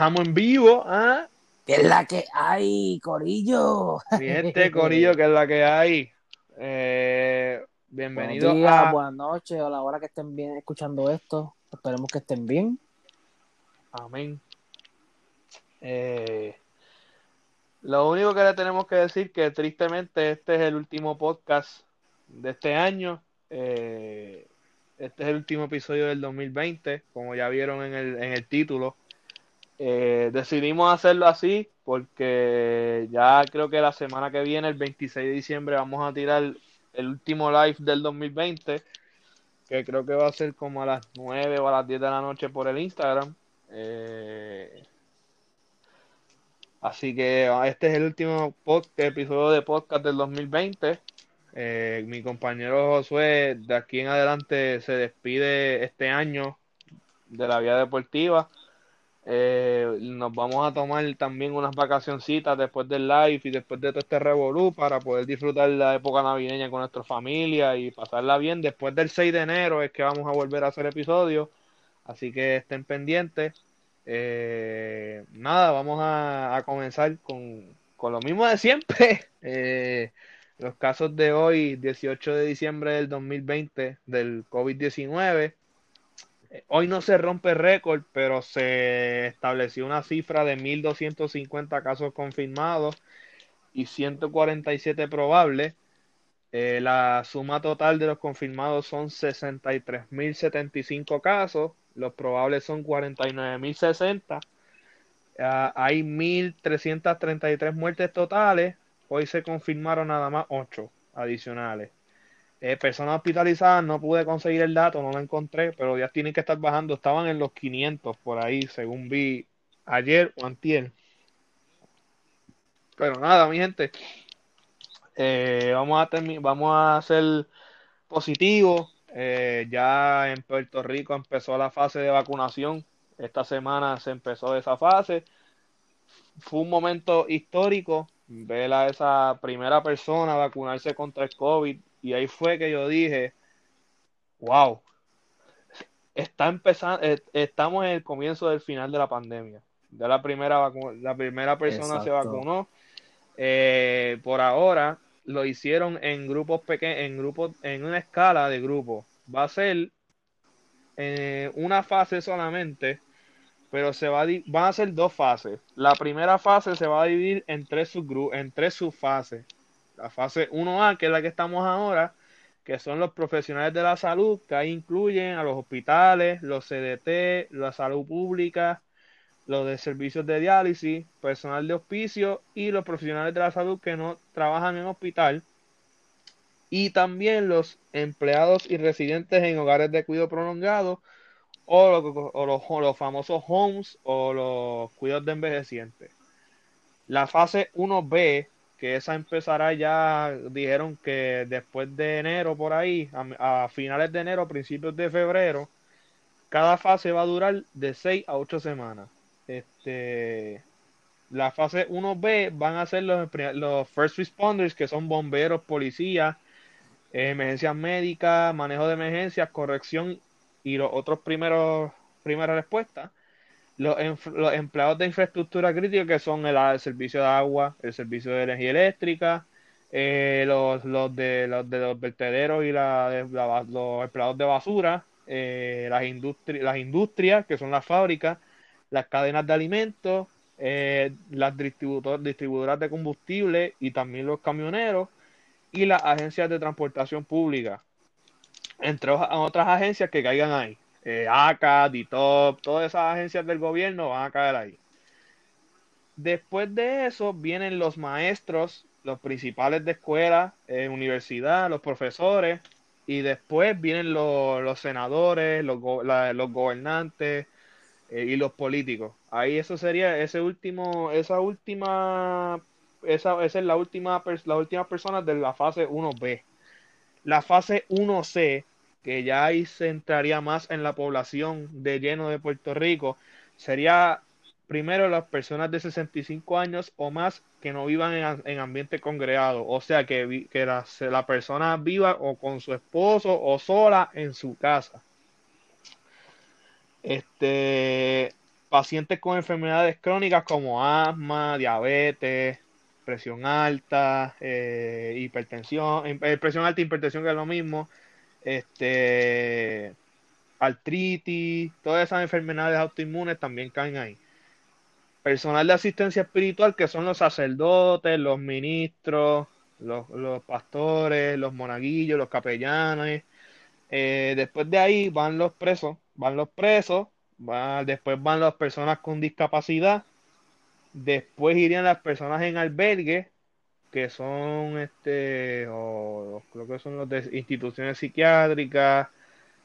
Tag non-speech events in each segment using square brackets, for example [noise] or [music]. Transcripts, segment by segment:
Estamos en vivo, ¿ah? ¿Qué es la que hay, Corillo? Mi gente, [laughs] Corillo, que es la que hay. Eh, bienvenidos Buenos días, a. buenas noches, a la hora que estén bien escuchando esto. Esperemos que estén bien. Amén. Eh, lo único que le tenemos que decir que tristemente este es el último podcast de este año. Eh, este es el último episodio del 2020, como ya vieron en el, en el título. Eh, decidimos hacerlo así porque ya creo que la semana que viene, el 26 de diciembre, vamos a tirar el último live del 2020, que creo que va a ser como a las 9 o a las 10 de la noche por el Instagram. Eh, así que ah, este es el último episodio de podcast del 2020. Eh, mi compañero Josué de aquí en adelante se despide este año de la vida deportiva. Eh, nos vamos a tomar también unas vacacioncitas después del live y después de todo este revolú para poder disfrutar la época navideña con nuestra familia y pasarla bien. Después del 6 de enero es que vamos a volver a hacer episodios, así que estén pendientes. Eh, nada, vamos a, comenzar con, con lo mismo de siempre. [laughs] Eh, los casos de hoy, 18 de diciembre del 2020, del COVID-19. Hoy no se rompe récord, pero se estableció una cifra de 1.250 casos confirmados y 147 probables. Eh, la suma total de los confirmados son 63.075 casos, los probables son 49.060. Ah, hay 1.333 muertes totales. Hoy se confirmaron nada más 8 adicionales. Eh, personas hospitalizadas, no pude conseguir el dato, no lo encontré, pero ya tienen que estar bajando. Estaban en los 500 por ahí, según vi ayer o antier. Pero nada, mi gente, eh, vamos a vamos a ser positivos. Eh, ya en Puerto Rico empezó la fase de vacunación. Esta semana se empezó esa fase. Fue un momento histórico ver a esa primera persona vacunarse contra el COVID y ahí fue que yo dije, wow, está empezando, eh, estamos en el comienzo del final de la pandemia. Ya la primera vacu- la primera persona se vacunó. Eh, por ahora lo hicieron en grupos pequeños, en grupos, en una escala de grupos. Va a ser eh, una fase solamente, pero se va a van a ser dos fases. La primera fase se va a dividir en tres subgrupos, en tres subfases. La fase 1A, que es la que estamos ahora, que son los profesionales de la salud, que ahí incluyen a los hospitales, los CDT, la salud pública, los de servicios de diálisis, personal de hospicio y los profesionales de la salud que no trabajan en hospital. Y también los empleados y residentes en hogares de cuidado prolongado o, lo- o los, los famosos homes o los cuidados de envejecientes. La fase 1B, que esa empezará ya, dijeron que después de enero por ahí, a, finales de enero, principios de febrero, cada fase va a durar de 6 a 8 semanas. Este, la fase 1B van a ser los, los first responders, que son bomberos, policías, emergencias médicas, manejo de emergencias, corrección y los otros primeros primeras respuestas. Los, empleados de infraestructura crítica, que son el, servicio de agua, el servicio de energía eléctrica, eh, los, los de los de los vertederos y la, los empleados de basura, eh, las, industri- las industrias, que son las fábricas, las cadenas de alimentos, eh, las distributor- distribuidoras de combustible y también los camioneros y las agencias de transportación pública, entre otras agencias que caigan ahí. Eh, ACA, DITOP, todas esas agencias del gobierno van a caer ahí. Después de eso vienen los maestros, los principales de escuela, eh, universidad, los profesores, y después vienen los, senadores, los, go- los gobernantes eh, y los políticos. Ahí eso sería ese último, esa última, esa, esa es la última, la última persona de la fase 1B. La fase 1C, que ya ahí se entraría más en la población de lleno de Puerto Rico, sería primero las personas de 65 años o más que no vivan en, en ambiente congregado, o sea, que, que la, la persona viva o con su esposo o sola en su casa. Este, pacientes con enfermedades crónicas como asma, diabetes, presión alta, eh, hipertensión, eh, presión alta, hipertensión que es lo mismo, este, artritis, todas esas enfermedades autoinmunes también caen ahí. Personal de asistencia espiritual que son los sacerdotes, los ministros, los, pastores, los monaguillos, los capellanes. Eh, después de ahí van los presos, van los presos, después van las personas con discapacidad, después irían las personas en albergue, que son este, o creo que son los de instituciones psiquiátricas,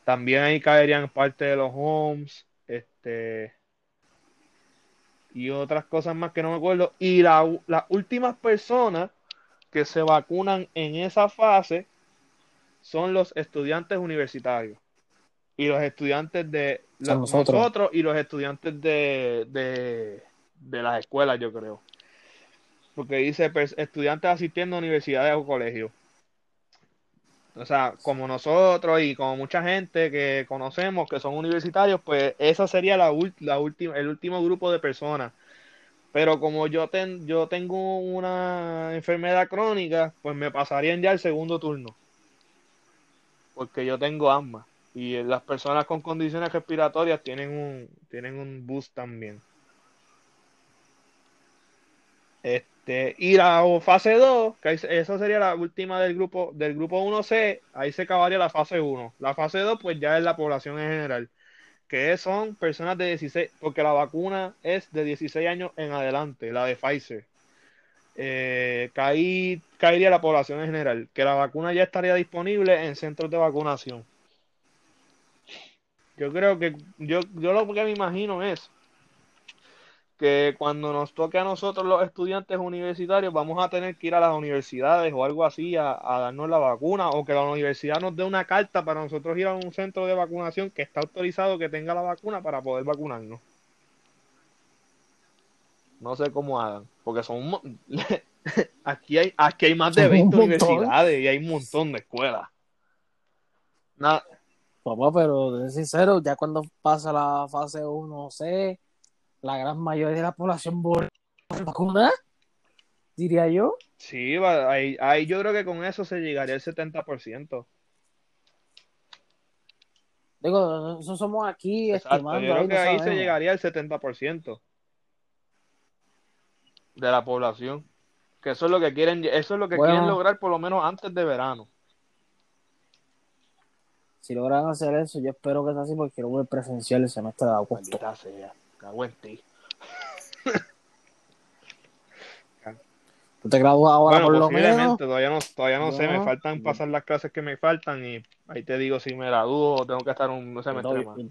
también ahí caerían parte de los homes, este, y otras cosas más que no me acuerdo. Y las últimas personas que se vacunan en esa fase son los estudiantes universitarios y los estudiantes de nosotros. y los estudiantes de, de, de las escuelas, yo creo. Porque dice estudiantes asistiendo a universidades o colegios. O sea, como nosotros y como mucha gente que conocemos que son universitarios, pues esa sería la última, el último grupo de personas. Pero como yo, ten, yo tengo una enfermedad crónica, pues me pasarían ya el segundo turno. Porque yo tengo asma. Y las personas con condiciones respiratorias tienen un, tienen un boost también. Este, y la fase 2, que esa sería la última del grupo del grupo 1C, ahí se acabaría la fase 1. La fase 2 pues ya es la población en general, que son personas de 16, porque la vacuna es de 16 años en adelante, la de Pfizer. Eh, caería la población en general, que la vacuna ya estaría disponible en centros de vacunación. Yo creo que yo, yo lo que me imagino es que cuando nos toque a nosotros los estudiantes universitarios vamos a tener que ir a las universidades o algo así a, darnos la vacuna o que la universidad nos dé una carta para nosotros ir a un centro de vacunación que está autorizado que tenga la vacuna para poder vacunarnos. No sé cómo hagan, porque son [laughs] aquí hay aquí hay más de 20 universidades y hay un montón de escuelas. Nada. Papá, pero de sincero, ya cuando pasa la fase 1C, la gran mayoría de la población vacuna, diría yo. Sí, ahí, ahí, yo creo que con eso se llegaría al 70%. Digo, eso somos aquí estimando. Yo creo que ahí se llegaría al 70% de la población. Que eso es lo que quieren, eso es lo que quieren lograr por lo menos antes de verano. Si logran hacer eso, yo espero que sea así porque quiero ver presencial el semestre de agosto. Cago en ti. ¿Tú te gradúas ahora por lo menos? Todavía no, todavía no, sé, me faltan pasar las clases que me faltan y ahí te digo si me gradúo o tengo que estar un semestre más. Yo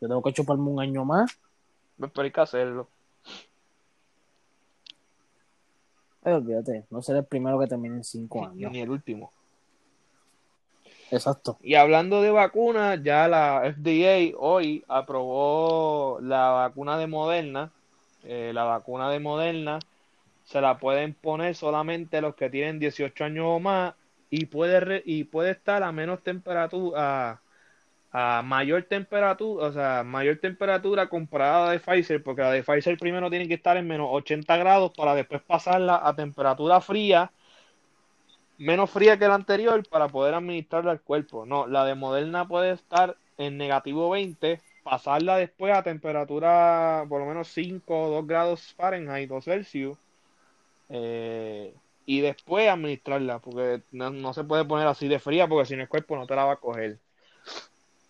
tengo que chuparme un año más. Pues, pero hay que hacerlo. Ay, olvídate, no seré el primero que termine en cinco años. Ni el último. Exacto. Y hablando de vacunas, ya la FDA hoy aprobó la vacuna de Moderna. Eh, la vacuna de Moderna se la pueden poner solamente los que tienen 18 años o más y puede, y puede estar a menos temperatura, a, mayor temperatura, o sea, mayor temperatura comparada de Pfizer, porque la de Pfizer primero tiene que estar en menos 80 grados para después pasarla a temperatura fría menos fría que la anterior para poder administrarla al cuerpo. No, la de Moderna puede estar en negativo 20, pasarla después a temperatura por lo menos 5 o 2 grados Fahrenheit o Celsius. Eh, y después administrarla, porque no, se puede poner así de fría, porque si no el cuerpo no te la va a coger.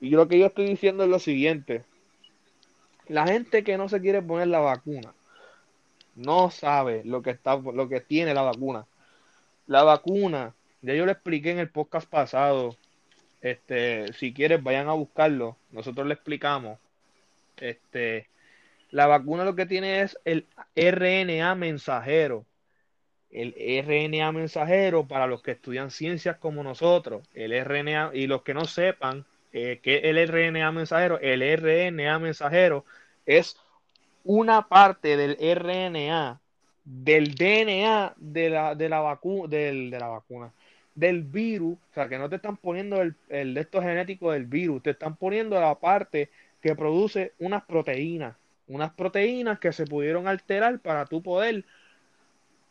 Y lo que yo estoy diciendo es lo siguiente: la gente que no se quiere poner la vacuna no sabe lo que está, lo que tiene la vacuna la vacuna, ya yo lo expliqué en el podcast pasado. Este, si quieres, vayan a buscarlo. Nosotros le explicamos. Este, la vacuna lo que tiene es el RNA mensajero. El RNA mensajero para los que estudian ciencias como nosotros. El RNA, y los que no sepan eh, que el RNA mensajero, el RNA mensajero es una parte del RNA del DNA de la, de la, vacuna del, de la vacuna, del virus, o sea, que no te están poniendo el, el de estos del virus, te están poniendo la parte que produce unas proteínas, unas proteínas que se pudieron alterar para tú poder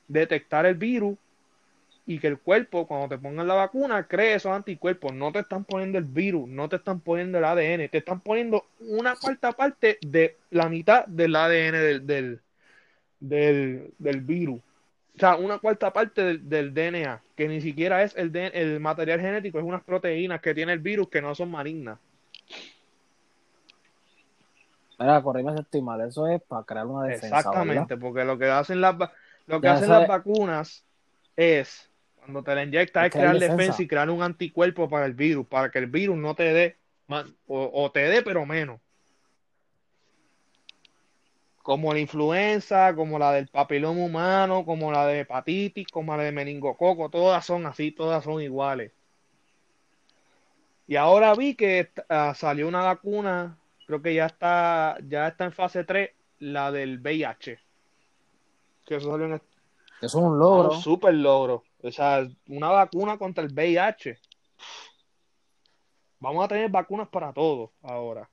detectar el virus y que el cuerpo, cuando te pongan la vacuna, cree esos anticuerpos. No te están poniendo el virus, no te están poniendo el ADN, te están poniendo una cuarta parte de la mitad del ADN del, del, del, del virus. O sea, una cuarta parte del, del, DNA, que ni siquiera es el, el material genético, es unas proteínas que tiene el virus que no son malignas. Mira, corríme si estoy mal, eso es para crear una defensa. Exactamente, porque lo que hacen las, lo que hacen las vacunas es cuando te la inyectas es, crear defensa. y crear un anticuerpo para el virus, para que el virus no te dé, o, o te dé, pero menos. Como la influenza, como la del papiloma humano, como la de hepatitis, como la de meningococo, todas son así, todas son iguales. Y ahora vi que uh, salió una vacuna, creo que ya está, ya está en fase 3, la del VIH. Que eso salió en Eso es un logro. Un super logro. O sea, una vacuna contra el VIH. Vamos a tener vacunas para todo ahora.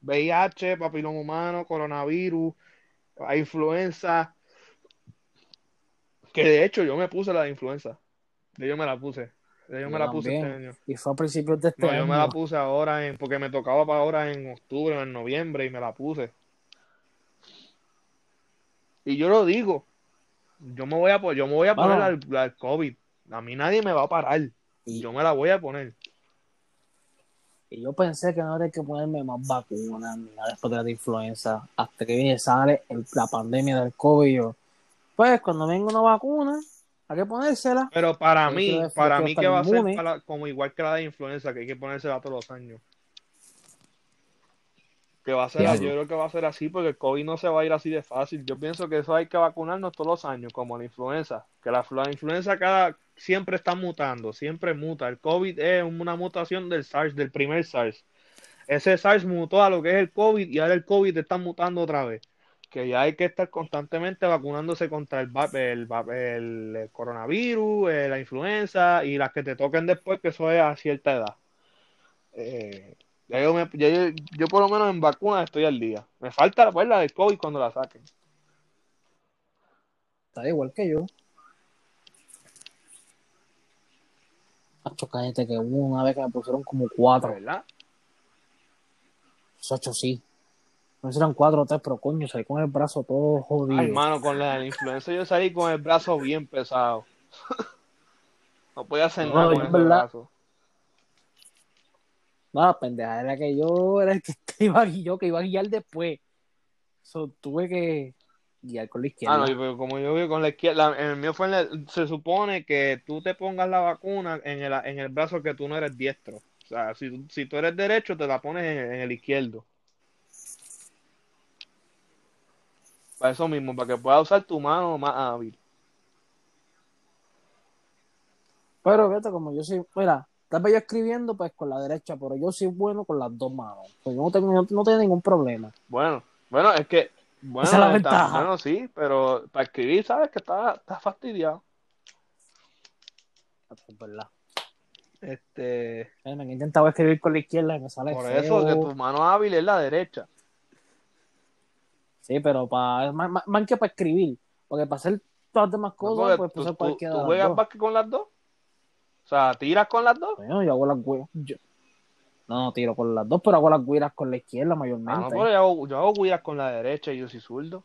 VIH, papiloma humano, coronavirus, influenza. Que de hecho yo me puse la de influenza. Yo me la puse. Yo, yo me la puse este año. Y fue a principios de este no, año. Yo me la puse ahora en, porque me tocaba para ahora en octubre o en noviembre y me la puse. Y yo lo digo, yo me voy a, yo me voy a poner al, al, COVID. A mí nadie me va a parar. Y yo me la voy a poner. Y yo pensé que no habría que ponerme más vacunas ni nada después de la influenza. Hasta que viene sale el, la pandemia del COVID. Yo, pues cuando venga una vacuna, hay que ponérsela. Pero para mí, para mí que va a ser para, como igual que la de influenza, que hay que ponérsela todos los años. Que va a ser, yo creo que va a ser así porque el COVID no se va a ir así de fácil. Yo pienso que eso hay que vacunarnos todos los años, como la influenza. Que la, la influenza cada siempre está mutando, siempre muta. El COVID es una mutación del SARS, del primer SARS. Ese SARS mutó a lo que es el COVID y ahora el COVID está mutando otra vez. Que ya hay que estar constantemente vacunándose contra el, el, el, el coronavirus, eh, la influenza y las que te toquen después, que eso es a cierta edad. Eh, yo, por lo menos en vacunas estoy al día. Me falta pues, la del COVID cuando la saquen. Está igual que yo. Acho, cállate que hubo una vez que me pusieron como cuatro. ¿Verdad? Ocho sí. No eran cuatro o tres, pero coño, salí con el brazo todo jodido. Ay, hermano, con la influenza yo salí con el brazo bien pesado. [laughs] no podía hacer No, nada con verdad- brazo. No, la pendeja era que yo era el que [laughs] iba a guiar, yo que iba a guiar después. So, tuve que guiar con la izquierda. Ah, no, pero como yo vi con la izquierda, en el mío fue en la- se supone que tú te pongas la vacuna en el, en el brazo que tú no eres diestro. O sea, si, tú- si tú eres derecho, te la pones en, en el izquierdo. Para eso mismo, para que puedas usar tu mano más hábil. Pero fíjate, como yo soy, mira, tal vez yo escribiendo pues con la derecha, pero yo soy bueno con las dos manos. Pues yo no tengo, no, no tengo ningún problema. Bueno, bueno, es que, bueno, Esa es la está- ventaja. bueno, sí, pero para escribir, sabes que está, está fastidiado. Es verdad. Este, Me he intentado escribir con la izquierda y me sale por feo. eso que tu mano hábil es la derecha. Sí, pero para más, más- más que para escribir, porque para hacer todas las demás No, cosas, porque pues tú, puede ser tú- cualquiera tú juegas básquet con las dos. O sea, tiras con las dos. Bueno, yo hago las. Yo... No, no tiro con las dos, pero hago las guiras con la izquierda Ah, mayormente. no, pero yo hago, yo hago guiras con la derecha y yo soy zurdo.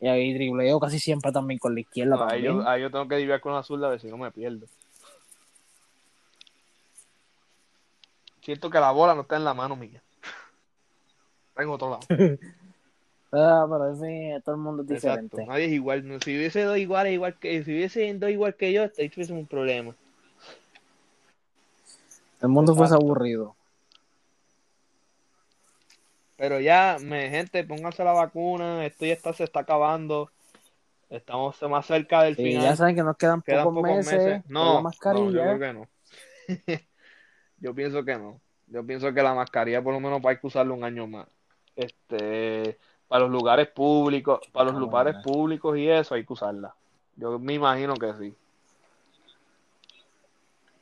Y ahí dribleo casi siempre también con la izquierda ahí, también. yo, ahí yo tengo que dividir con la zurda a ver si no me pierdo. Siento que la bola no está en la mano mía. Está en otro lado. [laughs] Ah, pero fin, todo el mundo es diferente. Exacto. Nadie es igual. No, Si hubiese dos iguales, igual que, si hubiese dos igual que yo, ahí tuviese un problema. El mundo fuese aburrido. Pero ya, me, gente, pónganse la vacuna. Esto ya está, se está acabando. Estamos más cerca del Y final. ya saben que nos quedan, Quedan pocos, pocos meses, meses. No, la no, yo mascarilla. creo que no. [laughs] yo pienso que no. Yo pienso que la mascarilla por lo menos hay que usarla un año más. Este, para los lugares públicos, para los Ah, lugares públicos y eso hay que usarla. Yo me imagino que sí.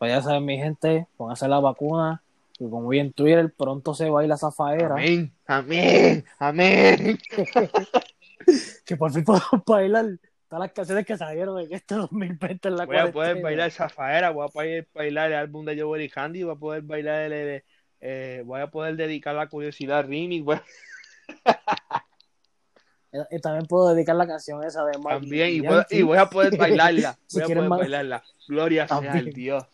Pues ya saben, mi gente, pónganse la vacuna. Y como vi en Twitter, pronto se baila zafaera. Amén, amén, amén. [laughs] Que por fin podemos bailar todas las canciones que salieron en este [laughs] 2020 en la Voy a poder bailar Zafaera, voy a poder bailar el álbum de Joel y Candy, voy a poder bailar el, el- eh, voy a poder dedicar la curiosidad remix, voy- Y también puedo dedicar la canción esa de Mark también, y, Yankee. puedo- y voy a poder bailarla, [laughs] Si voy a quieren poder bailarla. Gloria sea al Dios.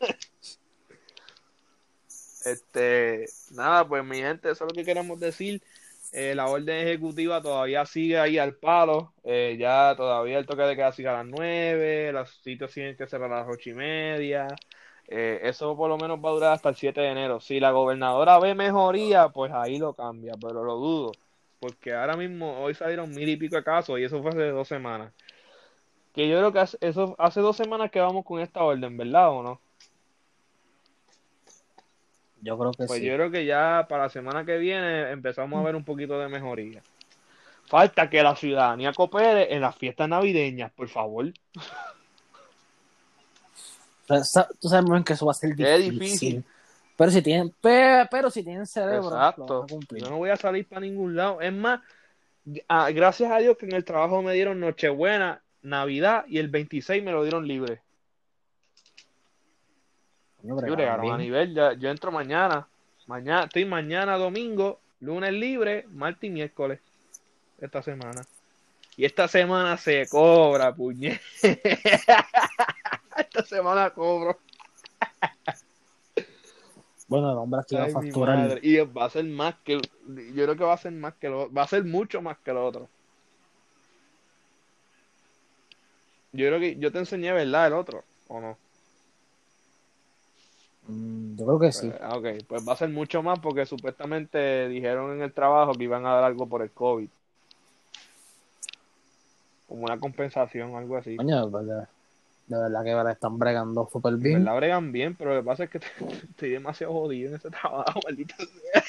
[laughs] Este, nada, pues mi gente, eso es lo que queremos decir. Eh, la orden ejecutiva todavía sigue ahí al palo. Eh, ya todavía el toque de queda sigue a las 9. Los sitios tienen que cerrar a las ocho y media. Eh, eso por lo menos va a durar hasta el 7 de enero. Si la gobernadora ve mejoría, pues ahí lo cambia, pero lo dudo. Porque ahora mismo, hoy salieron mil y pico de casos y eso fue hace dos semanas. Que yo creo que eso hace dos semanas que vamos con esta orden, ¿verdad o no? Yo creo que Pues sí. yo creo que ya para la semana que viene empezamos a ver un poquito de mejoría. Falta que la ciudadanía coopere en las fiestas navideñas, por favor. Tú sabes muy bien que eso va a ser difícil. difícil. Pero si tienen, pe- pero si tienen cerebro, Exacto. Yo no voy a salir para ningún lado. Es más, ah, gracias a Dios que en el trabajo me dieron Nochebuena, Navidad y el 26 me lo dieron libre. Yo bregaron a nivel, ya- yo entro mañana. Mañana, estoy mañana domingo, lunes libre, martes y miércoles. Esta semana. Y esta semana se cobra, puñet. [laughs] esta semana cobro. Bueno, el hombre aquí va a facturar. Y va a ser más que, yo creo que va a ser más que lo, va a ser mucho más que lo otro. Yo creo que yo te enseñé, ¿verdad? El otro, ¿o no? Mm, yo creo que sí. Pues, ah, ok, pues va a ser mucho más porque supuestamente dijeron en el trabajo que iban a dar algo por el COVID. Como una compensación, algo así. Coño, de verdad, de verdad que ahora están bregando súper En bien. verdad bregan bien, pero lo que pasa es que [laughs] estoy demasiado jodido en ese trabajo, [laughs] maldita sea.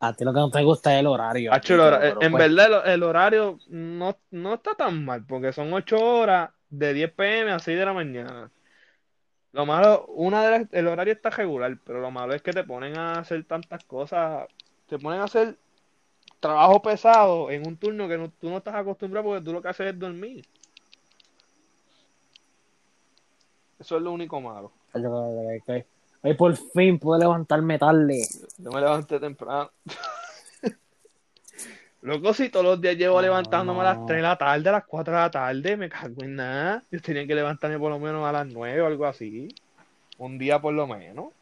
A ti lo que no te gusta es el horario. El hora- en pues, verdad el, el horario no, no está tan mal, porque son 8 horas de 10 pm a 6 de la mañana. Lo malo, una de las- el horario está regular, pero lo malo es que te ponen a hacer tantas cosas, te ponen a hacer trabajo pesado en un turno que no- tú no estás acostumbrado porque tú lo que haces es dormir. Eso es lo único malo. Hoy por fin pude levantarme tarde. Yo me levanté temprano. [laughs] Loco, si todos los días llevo No, levantándome a las no. 3 de la tarde, a las 4 de la tarde, me cago en nada. Yo tenía que levantarme por lo menos a las 9 o algo así. Un día por lo menos.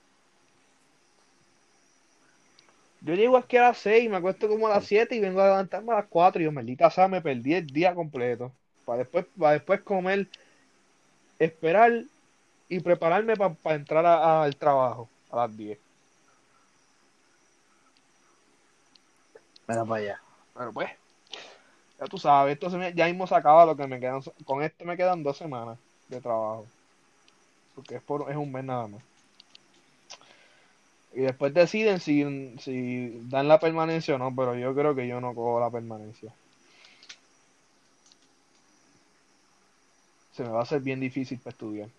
Yo llego aquí a las 6, me acuesto como a las 7 y vengo a levantarme a las 4 y yo, maldita sea, me perdí el día completo. Para después, para después comer, esperar y prepararme para entrar a- al trabajo a las 10. Mira para allá. Pero pues, ya tú sabes, esto se me- ya mismo se acaba lo que me quedan. Con este me quedan dos semanas de trabajo. Porque es, por, es un mes nada más. Y después deciden si, si dan la permanencia o no, pero yo creo que yo no cojo la permanencia. Se me va a hacer bien difícil para estudiar.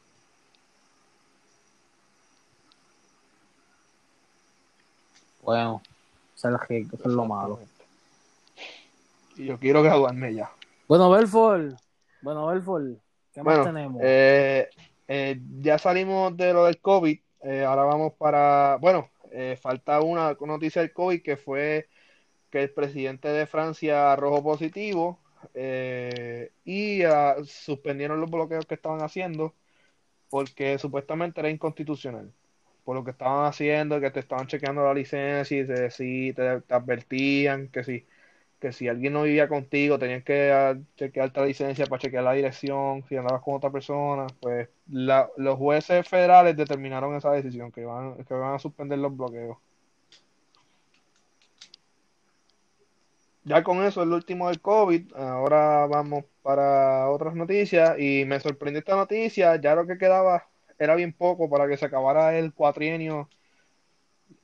Bueno, eso es lo malo. Y yo quiero graduarme ya. Bueno, Belfort. Bueno, Belfort. ¿Qué más Bueno, tenemos? eh, eh, ya salimos de lo del COVID. eh, ahora vamos para. Bueno, eh, falta una noticia del COVID que fue que el presidente de Francia arrojó positivo eh, y ah, suspendieron los bloqueos que estaban haciendo porque supuestamente era inconstitucional. Por lo que estaban haciendo, que te estaban chequeando la licencia y te, sí, te, te advertían que si que si alguien no vivía contigo, tenías que ah, chequearte la licencia para chequear la dirección, si andabas con otra persona, pues la- los jueces federales determinaron esa decisión, que van, que van a suspender los bloqueos. Ya con eso es lo último del COVID, ahora vamos para otras noticias y me sorprendió esta noticia, ya lo que quedaba era bien poco para que se acabara el cuatrienio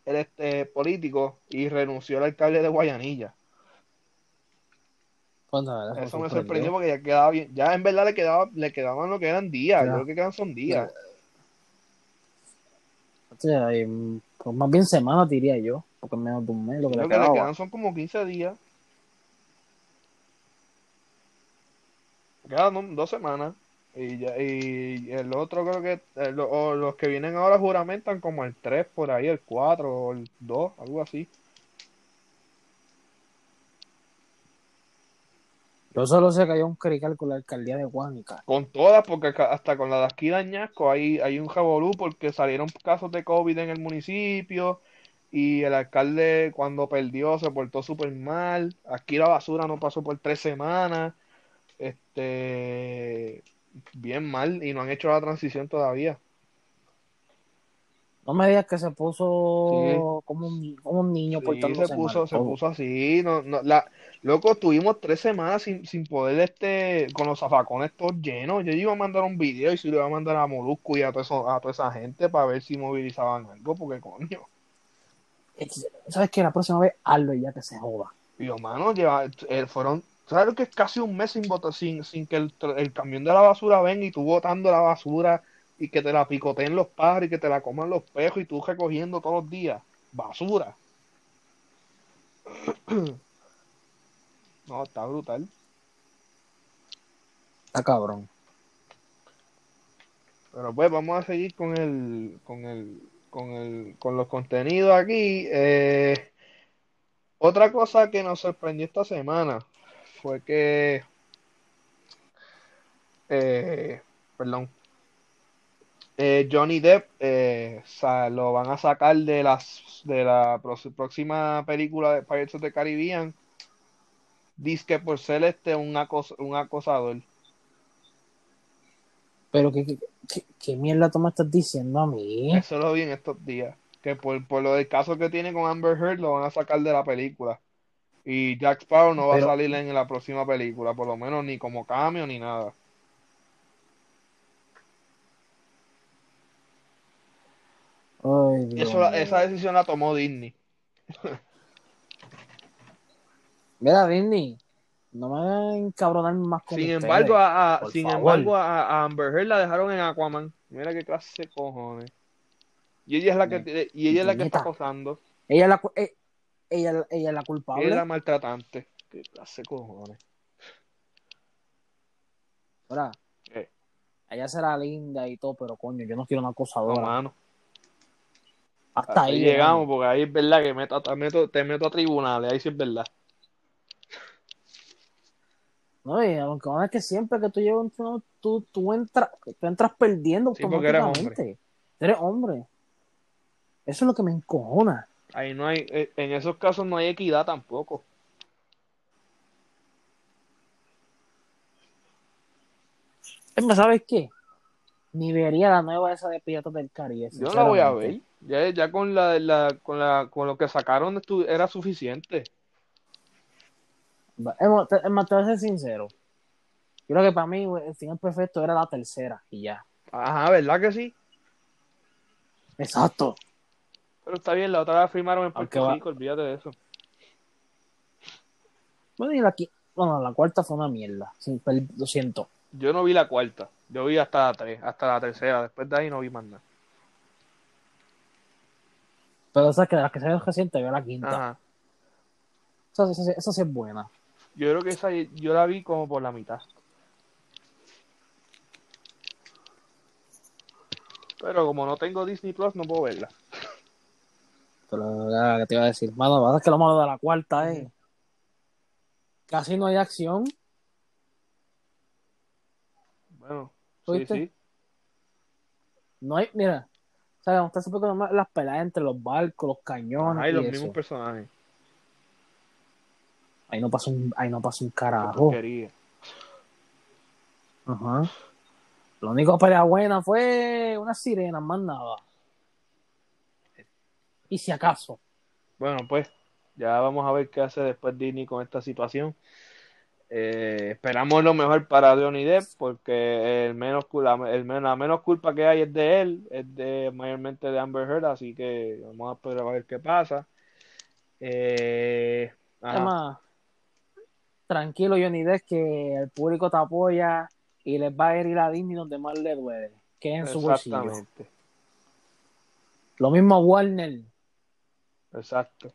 el, este, político y renunció el alcalde de Guayanilla. Pues, Eso me sorprendió porque ya quedaba bien. Ya en verdad le quedaba, le quedaban lo que eran días. Yo creo que quedan son días. O sea, pues, más bien semanas diría yo, porque menos de un mes lo que le que le quedan son como 15 días. Quedan do- dos semanas. Y, ya- y el otro creo que, lo- o los que vienen ahora juramentan como el 3 por ahí, el 4 o el 2, algo así. Yo solo sé que hay un crical con la alcaldía de Guánica. Con todas, porque hasta con la de aquí hay, hay un jabolú porque salieron casos de COVID en el municipio y el alcalde cuando perdió se portó súper mal. Aquí la basura no pasó por tres semanas. Este, bien mal y no han hecho la transición todavía. No me digas que se puso como, un, como un niño Sí, portándose se puso, mal. se puso así. No, no, la, loco, tuvimos tres semanas sin, sin poder, este, con los zafacones todos llenos. Yo iba a mandar un video y si lo iba a mandar a Molusco y a, todo eso- a toda esa gente para ver si movilizaban algo, porque coño. ¿Sabes qué? La próxima vez hazlo y ya que se joda. Y yo, mano, lleva, eh, fueron, ¿sabes lo que es casi un mes sin botar, sin, sin que el, el camión de la basura venga y tú botando la basura y que te la picoteen los pájaros y que te la coman los pejos y tú recogiendo todos los días? Basura. No, está brutal. Está cabrón. Pero pues vamos a seguir con el, con el, con el, con los contenidos aquí. Eh, otra cosa que nos sorprendió esta semana fue que, eh, perdón, eh, Johnny Depp eh, lo van a sacar de las de la próxima película de Pirates of the Caribbean. Dice que por ser este un acos- un acosador. Pero ¿qué, qué, qué- mierda tú me estás diciendo a mí? Eso lo vi en estos días. Que por, por lo del caso que tiene con Amber Heard lo van a sacar de la película. Y Jack Sparrow no va a salir en la próxima película, por lo menos ni como cameo ni nada. Ay, Dios Eso, mío. esa decisión la tomó Disney. [laughs] Mira, Disney, no me hagan encabronar más con Sin ustedes. embargo, a, a- sin favor. embargo a, a Amber Heard la dejaron en Aquaman. Mira qué clase de cojones. Y ella es la que y ella es la que está acosando. Ella es la, eh, ella, ella es la culpable. Ella es la maltratante. Qué clase de cojones. Mira, ¿Qué? ella será linda y todo, pero coño, yo no quiero una No, acosadora. mano. Hasta Hasta ahí ahí llegamos, porque ahí es verdad que meto, te, meto, te meto a tribunales, ahí sí es verdad. No, y aunque a que siempre que tú llevas un tú, tú, tú entras, tú entras perdiendo Sí, porque eres automáticamente. Eres hombre. Eso es lo que me encojona. Ahí no hay, eh, en esos casos no hay equidad tampoco. Es más, ¿sabes qué? Ni vería la nueva esa de Piratas del Caribe. Yo la voy a ver. Ya, ya con la, la, con la, con lo que sacaron era suficiente. Es más, te- voy a ser sincero. Yo creo que para mí el final perfecto era la tercera y ya. Ajá, ¿verdad que sí? Exacto. Pero está bien, la otra la firmaron en Puerto Rico, olvídate de eso. Bueno, y la, bueno, la cuarta fue una mierda. Lo siento. Yo no vi la cuarta, yo vi hasta la tres, hasta la tercera, después de ahí no vi más nada. Pero esa que de las que salió reciente, veo la quinta. Ajá. Esa, esa- esa sí es buena. Yo creo que esa yo la vi como por la mitad. Pero como no tengo Disney Plus, no puedo verla. Pero ya, ¿qué te iba a decir? Mano, la verdad es que lo malo de la cuarta es. Casi no hay acción. Bueno, sí, ¿Oíste? sí. No hay, mira. ¿Sabes? Usted se puede conocer las peleas entre los barcos, los cañones. Hay los eso. mismos personajes. Ahí no pasa un, ahí no pasa un carajo. Ajá. Lo único pelea buena fue una sirena, más nada. Y si acaso. Bueno, pues ya vamos a ver qué hace después Disney con esta situación. Eh, esperamos lo mejor para Johnny Depp porque el menos, la, el la menos culpa que hay es de él, es de mayormente de Amber Heard, así que vamos a esperar a ver qué pasa. Eh. Además, tranquilo, Johnny Depp, que el público te apoya y les va a ir a Disney donde más le duele, que es en su bolsillo. Lo mismo Warner. Exacto.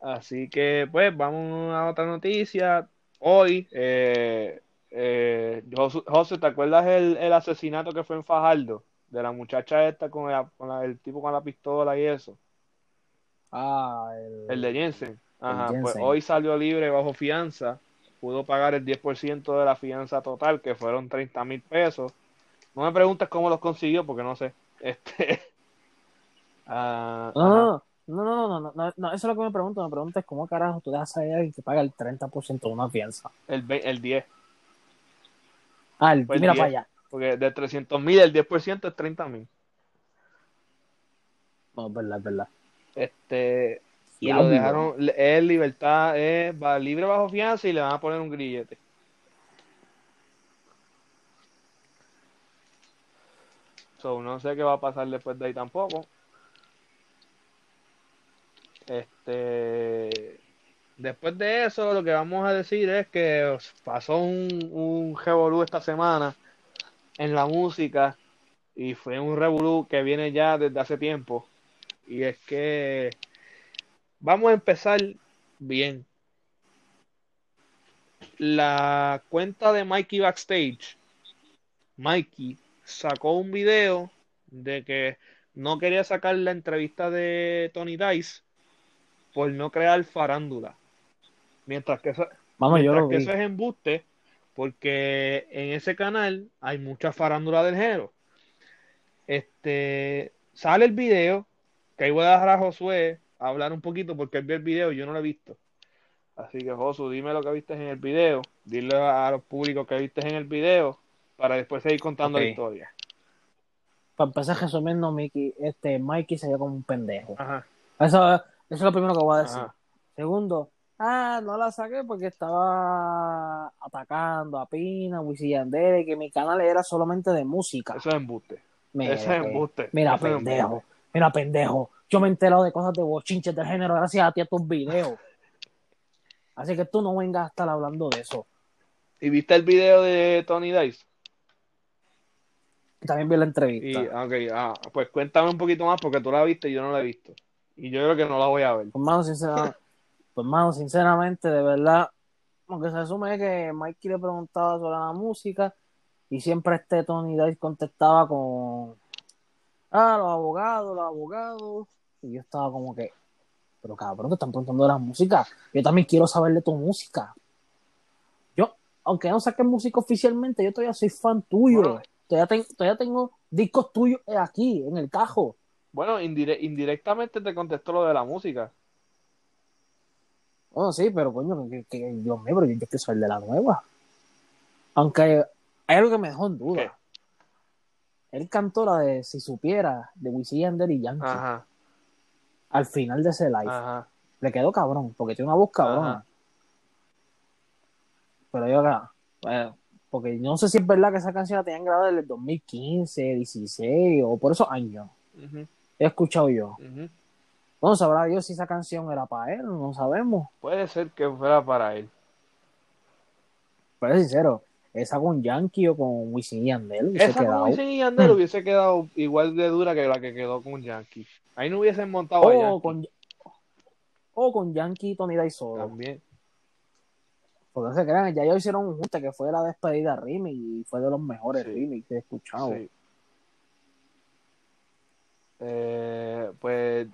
Así que, pues, vamos a otra noticia. Hoy, eh, eh, Jos- José, ¿te acuerdas el, el asesinato que fue en Fajardo? De la muchacha esta con, la- con la- el tipo con la pistola y eso. Ah, el, El de Jensen. Ajá, pues hoy salió libre bajo fianza. Pudo pagar el 10% de la fianza total, que fueron 30 mil pesos. No me preguntes cómo los consiguió, porque no sé. [laughs] Este. [laughs] Ah, ajá. No, no, no, no, no, no, eso es lo que me pregunto. Me pregunto es cómo carajo tú dejas a alguien que paga el 30% de una fianza. El, ve- el 10. Ah, el- el mira 10. para allá. Porque de 300 mil, el 10% es 30 mil. No, es verdad, es verdad. Este. Y lo dejaron. Es libertad, es va libre bajo fianza y le van a poner un grillete. So, no sé qué va a pasar después de ahí tampoco. Este. Después de eso, lo que vamos a decir es que pasó un, un revolú esta semana en la música y fue un revolú que viene ya desde hace tiempo. Y es que vamos a empezar bien. La cuenta de Mikey Backstage, Mikey sacó un video de que no quería sacar la entrevista de Tony Dice por no crear farándula. Mientras que eso, yo mientras lo que vi. eso es embuste, porque en ese canal hay mucha farándula del género. Este sale el video, que ahí voy a dejar a Josué a hablar un poquito porque él vio el video y yo no lo he visto. Así que Josu, dime lo que viste en el video, dile a los públicos que viste en el video para después seguir contando la historia. Para empezar resumiendo, Mickey, este, Mikey se ve como un pendejo. Ajá, Eso, eso es lo primero que voy a decir. ajá. Segundo, ah, no la saqué porque estaba atacando a Pina, Wisin y Yandel, y que mi canal era solamente de música. Eso es embuste. Mira, Eso es embuste. Mira, pendejo. embuste. Mira, pendejo. Yo me he enterado de cosas de bochinches del género gracias a ti a tus videos. Así que tú no vengas a estar hablando de eso. ¿Y viste el video de Tony Dice? Y también vi la Y, entrevista. ok, ah, pues cuéntame un poquito más porque tú la viste y yo no la he visto. Y yo creo que no la voy a ver. Pues, mano, sinceramente, [laughs] pues, mano, sinceramente, de verdad, lo que se asume es que Mikey le preguntaba sobre la música y siempre este Tony Dice contestaba con, ah, los abogados, los abogados. Y yo estaba como que, pero cabrón, te están preguntando de la música. Yo también quiero saber de tu música. Yo, aunque no saques música oficialmente, yo todavía soy fan tuyo. Bueno. todavía, ten- todavía tengo discos tuyos aquí, en el cajo. Bueno, indire- indirectamente te contestó lo de la música. Bueno, sí, pero coño, que, que, Dios mío, pero yo, yo quiero saber de la nueva. Aunque hay algo que me dejó en duda. ¿Qué? Él cantó la de Si Supiera, de Wisin Yandel y Yankee, Ajá, al final de ese live. ajá. Le quedó cabrón, porque tiene una voz cabrona. Ajá. Pero yo acá, bueno, porque no sé si es verdad que esa canción la tenían grabada desde el 2015, 16 o por esos años. ujú, He escuchado yo. ujú. No sabrá Dios si esa canción era para él, no sabemos. Puede ser que fuera para él. Pero es sincero, esa con Yankee o con Wisin y Yandel Esa quedado. con Wisin y Yandel Hmm. hubiese quedado igual de dura que la que quedó con Yankee. Ahí no hubiesen montado a O Yankee con, o con Yankee y Tony Dice solo. también. Porque no se crean, ya ellos hicieron un junte que fue la despedida remix y fue de los mejores Sí. remix que he escuchado. Sí. Eh, pues,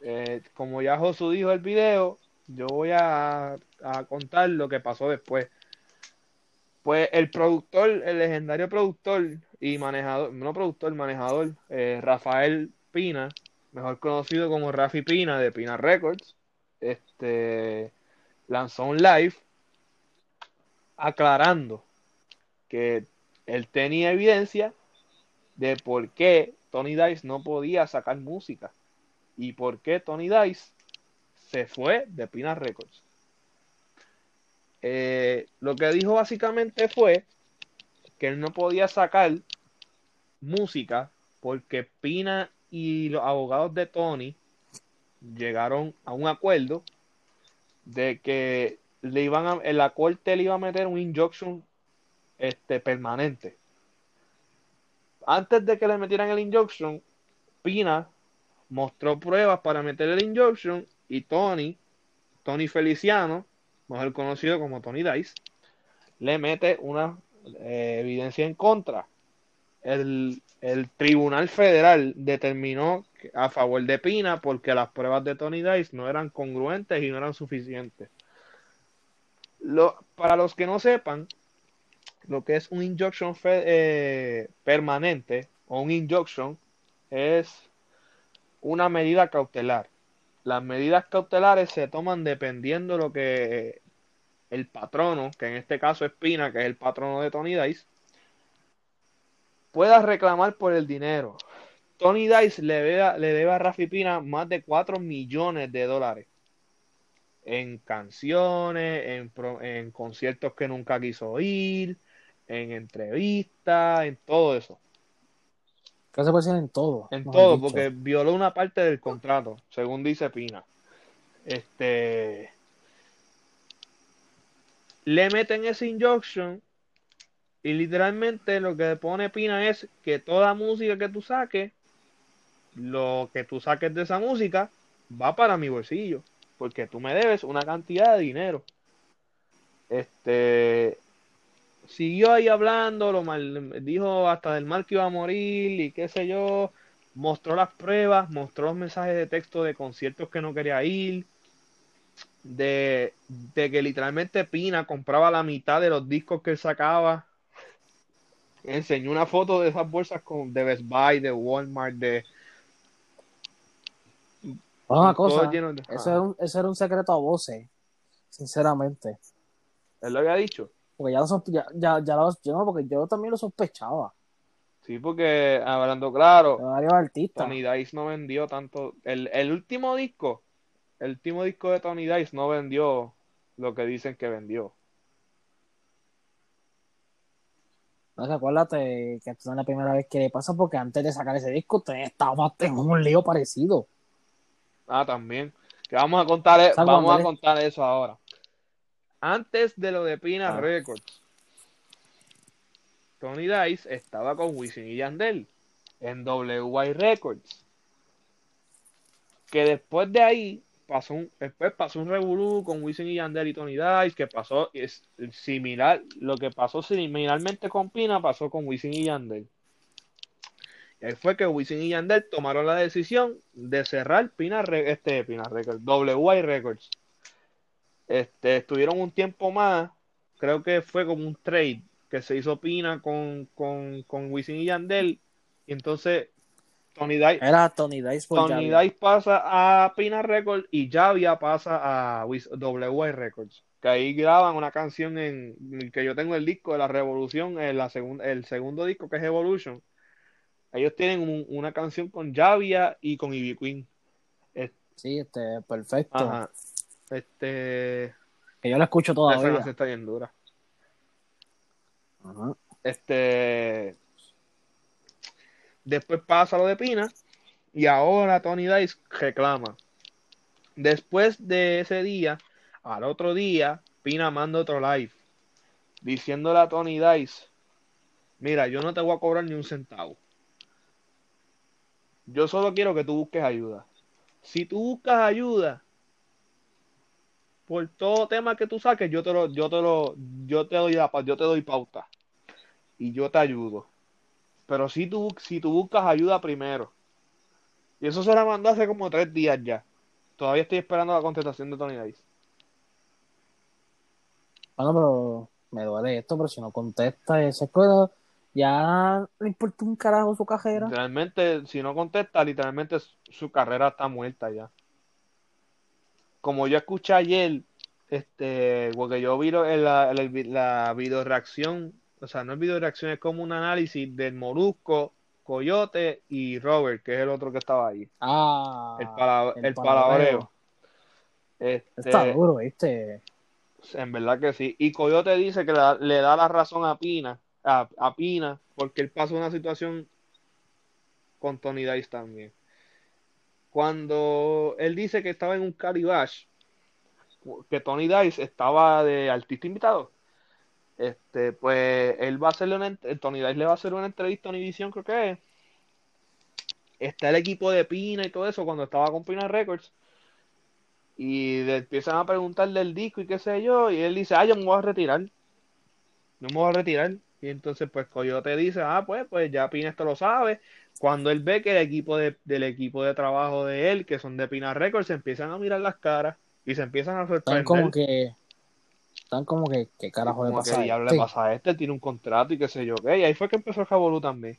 eh, como ya Josu dijo el video, yo voy a, a contar lo que pasó después. Pues el productor, el legendario productor y manejador, no productor, manejador, eh, Rafael Pina, mejor conocido como Rafi Pina de Pina Records, este, lanzó un live aclarando que él tenía evidencia de por qué Tony Dice no podía sacar música y por qué Tony Dice se fue de Pina Records. Eh, lo que dijo básicamente fue que él no podía sacar música porque Pina y los abogados de Tony llegaron a un acuerdo de que le iban a, en la corte le iba a meter un injunction este, permanente. Antes de que le metieran el injunction, Pina mostró pruebas para meter el injunction y Tony, Tony Feliciano, mejor conocido como Tony Dice, le mete una eh, evidencia en contra. El, el, Tribunal Federal determinó a favor de Pina porque las pruebas de Tony Dice no eran congruentes y no eran suficientes. Lo, para los que no sepan, lo que es un injunction eh, permanente o un injunction es una medida cautelar. Las medidas cautelares se toman dependiendo de lo que el patrono, que en este caso es Pina, que es el patrono de Tony Dice, pueda reclamar por el dinero. Tony Dice le debe, le debe a Rafi Pina más de 4 millones de dólares en canciones, en, en conciertos que nunca quiso ir, en entrevistas, en todo eso. ¿Qué se puede decir en todo? En todo, porque violó una parte del contrato, según dice Pina. Este. Le meten ese injunction y literalmente lo que pone Pina es que toda música que tú saques, lo que tú saques de esa música, va para mi bolsillo porque tú me debes una cantidad de dinero. Este siguió ahí hablando, lo mal, dijo hasta del mal que iba a morir y qué sé yo, mostró las pruebas, mostró los mensajes de texto de conciertos que no quería ir, de, de que literalmente Pina compraba la mitad de los discos que él sacaba. Enseñó una foto de esas bolsas con, de Best Buy, de Walmart, de, una cosa, eso, era un, eso era un secreto a voces, sinceramente. Él lo había dicho. Porque ya lo ya, ya, ya lo, yo no, porque yo también lo sospechaba. Sí, porque hablando claro, varios artistas. Tony Dice no vendió tanto. El, el último disco, el último disco de Tony Dice no vendió lo que dicen que vendió. No se acuérdate que esta es la primera vez que pasa porque antes de sacar ese disco estaba en un lío parecido. Ah, también. Que vamos a contar, e- vamos a contar eso ahora. Antes de lo de Pina ah. Records, Tony Dice estaba con Wisin y Yandel en WY Records. Que después de ahí pasó un, después pasó un revolú con Wisin y Yandel y Tony Dice, que pasó es similar, lo que pasó similarmente con Pina pasó con Wisin y Yandel. Y ahí fue que Wisin y Yandel tomaron la decisión de cerrar Pina, este, Pina Records, WY Records. Este, estuvieron un tiempo más, creo que fue como un trade que se hizo Pina con, con, con Wisin y Yandel. Y entonces Tony Dice, Era Tony Dice, Tony Dice pasa a Pina Records y Javia pasa a WY Records. Que ahí graban una canción en que yo tengo el disco de la Revolución, en la el segundo disco que es Evolution ellos tienen una canción con Javia y con Ivy Queen. sí, este, perfecto. Ajá. Este. Que yo la escucho todavía. Esa está bien dura. Ajá. Este. Después pasa lo de Pina. Y ahora Tony Dice reclama. Después de ese día, al otro día, Pina manda otro live. Diciéndole a Tony Dice: Mira, yo no te voy a cobrar ni un centavo yo solo quiero que tú busques ayuda. Si tú buscas ayuda, por todo tema que tú saques, yo te lo, yo te lo, yo te doy yo te doy pauta. Y yo te ayudo. Pero si tú, si tú buscas ayuda primero. Y eso se la mandó hace como tres días ya. Todavía estoy esperando la contestación de Tony Dice. Bueno, pero me duele esto, pero si no contesta, esa cosa ya no importa un carajo su carrera. Literalmente, si no contesta, literalmente su carrera está muerta ya. Como yo escuché ayer, este, porque yo vi la, la, video reacción, o sea, no es video reacción, es como un análisis del Morusco, Coyote y Robert, que es el otro que estaba ahí. Ah, el, el, palabreo. Este, Está duro, ¿viste? En verdad que sí. Y Coyote dice que le da la razón a Pina a, Pina, porque él pasó una situación con Tony Dice también. Cuando él dice que estaba en un caribash, que Tony Dice estaba de artista invitado. Este, pues él va a hacerle una, Tony Dice le va a hacer una entrevista a Univision, creo que es. Está el equipo de Pina y todo eso cuando estaba con Pina Records. Y le empiezan a preguntar del disco y qué sé yo. Y él dice, ah, yo me voy a retirar. No me voy a retirar. Y entonces, pues Coyote dice, ah, pues, pues ya Pina esto lo sabe. Cuando él ve que el equipo de, del equipo de trabajo de él, que son de Pina Records, se empiezan a mirar las caras y se empiezan a sorprender. Están como que, están como que, ¿qué carajo le pasa a este? le pasa a este? Él tiene un contrato y qué sé yo qué. Y ahí fue que empezó el Jabolú también.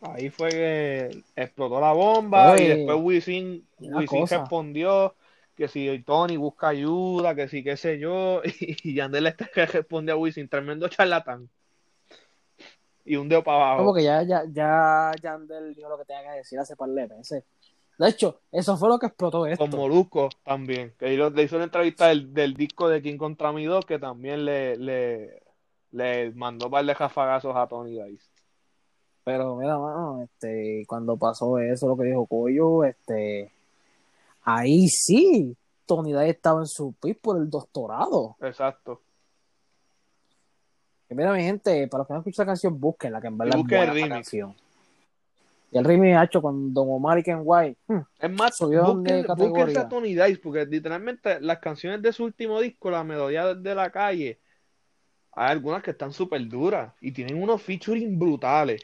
Ahí fue que explotó la bomba y después Wisin, Wisin respondió que si Tony busca ayuda, que si qué sé yo, [laughs] y Yandel este que responde a Wisin, tremendo charlatán. Y un dedo para abajo. Como que ya, ya, ya Yandel dijo lo que tenía que decir hace par de meses. De hecho, eso fue lo que explotó esto. Con Molusco también, que le hizo una entrevista del, del disco de King contra mi que también le, le, le mandó par de jafagazos a Tony Dice. Pero mira, mano, este, cuando pasó eso, lo que dijo Coyo, este, ahí sí, Tony Day estaba en su pis por el doctorado. Exacto. Y mira, mi gente, para los que no escuchan la canción, busquen la que en verdad es buena el canción. Y el remix hecho con Don Omar y Ken White. Hmm, es más, busquen, busquen a Tony Dice, porque literalmente las canciones de su último disco, la melodía de la calle, hay algunas que están súper duras y tienen unos featuring brutales.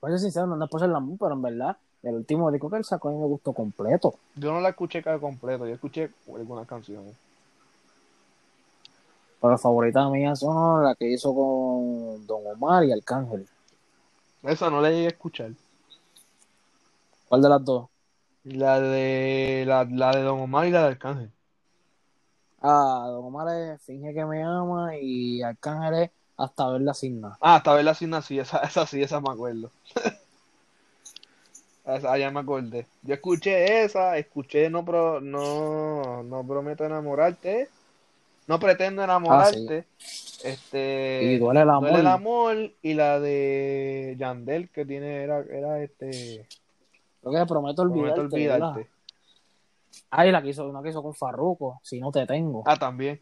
Ser sincero, no es por ser la pero en verdad, el último disco que él sacó a mí me gustó completo. Yo no la escuché cada completo, yo escuché algunas canciones. Pero las favoritas mías son las que hizo con Don Omar y Arcángel. Esa no la llegué a escuchar. ¿Cuál de las dos? La de la, la de Don Omar y la de Arcángel. Ah, Don Omar es Finge que me ama y Arcángel es hasta ver la signa. Ah, hasta ver la signa, sí, esa, esa sí, esa me acuerdo. [laughs] esa ya me acordé. Yo escuché esa, escuché No, pro, no, no prometo enamorarte, no pretendo enamorarte. Ah, este y duele el amor. Duele el amor y la de Yandel que tiene era, era este Creo que prometo olvidarte. Prometo olvidarte. Ah, y la que hizo, una que hizo con Farruko, si no te tengo. Ah, también.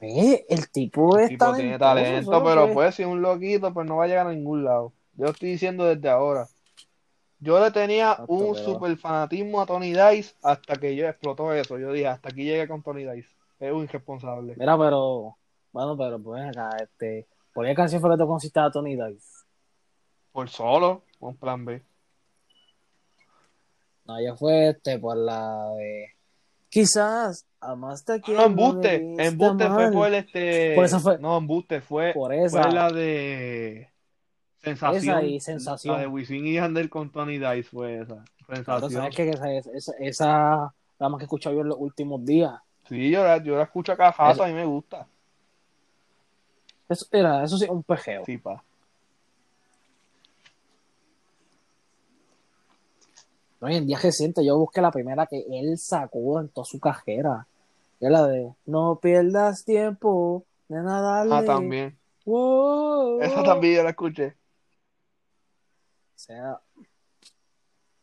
Eh, el tipo el tipo tiene talento, pero pues si es un loquito, pues no va a llegar a ningún lado. Yo estoy diciendo desde ahora. Yo le tenía un super fanatismo a Tony Dice hasta que yo explotó eso. Yo dije, hasta aquí llegué con Tony Dice. Es un irresponsable. Mira, pero, bueno, pero pues acá, este, ¿por qué canción fue que te consiste a Tony Dice? Por solo, un plan B. No, ya fue este por la de quizás Amaste que. No, embuste. Embuste fue por este. Por eso fue. No, embuste fue. Por esa. Fue la de. Sensación. Esa y sensación. La de Wisin y Ander con Tony Dice fue esa. Sensación. ¿sabes que esa, esa, esa, la más que he escuchado yo en los últimos días. Sí, yo la, yo la escucho a cajazo, a mí me gusta. Eso, era, eso sí, un pejeo. Sí, pa. No, en día reciente yo busqué la primera que él sacó en toda su cajera. Es la de No pierdas tiempo de nada. Ah, también. Esa también yo la escuché. Sea,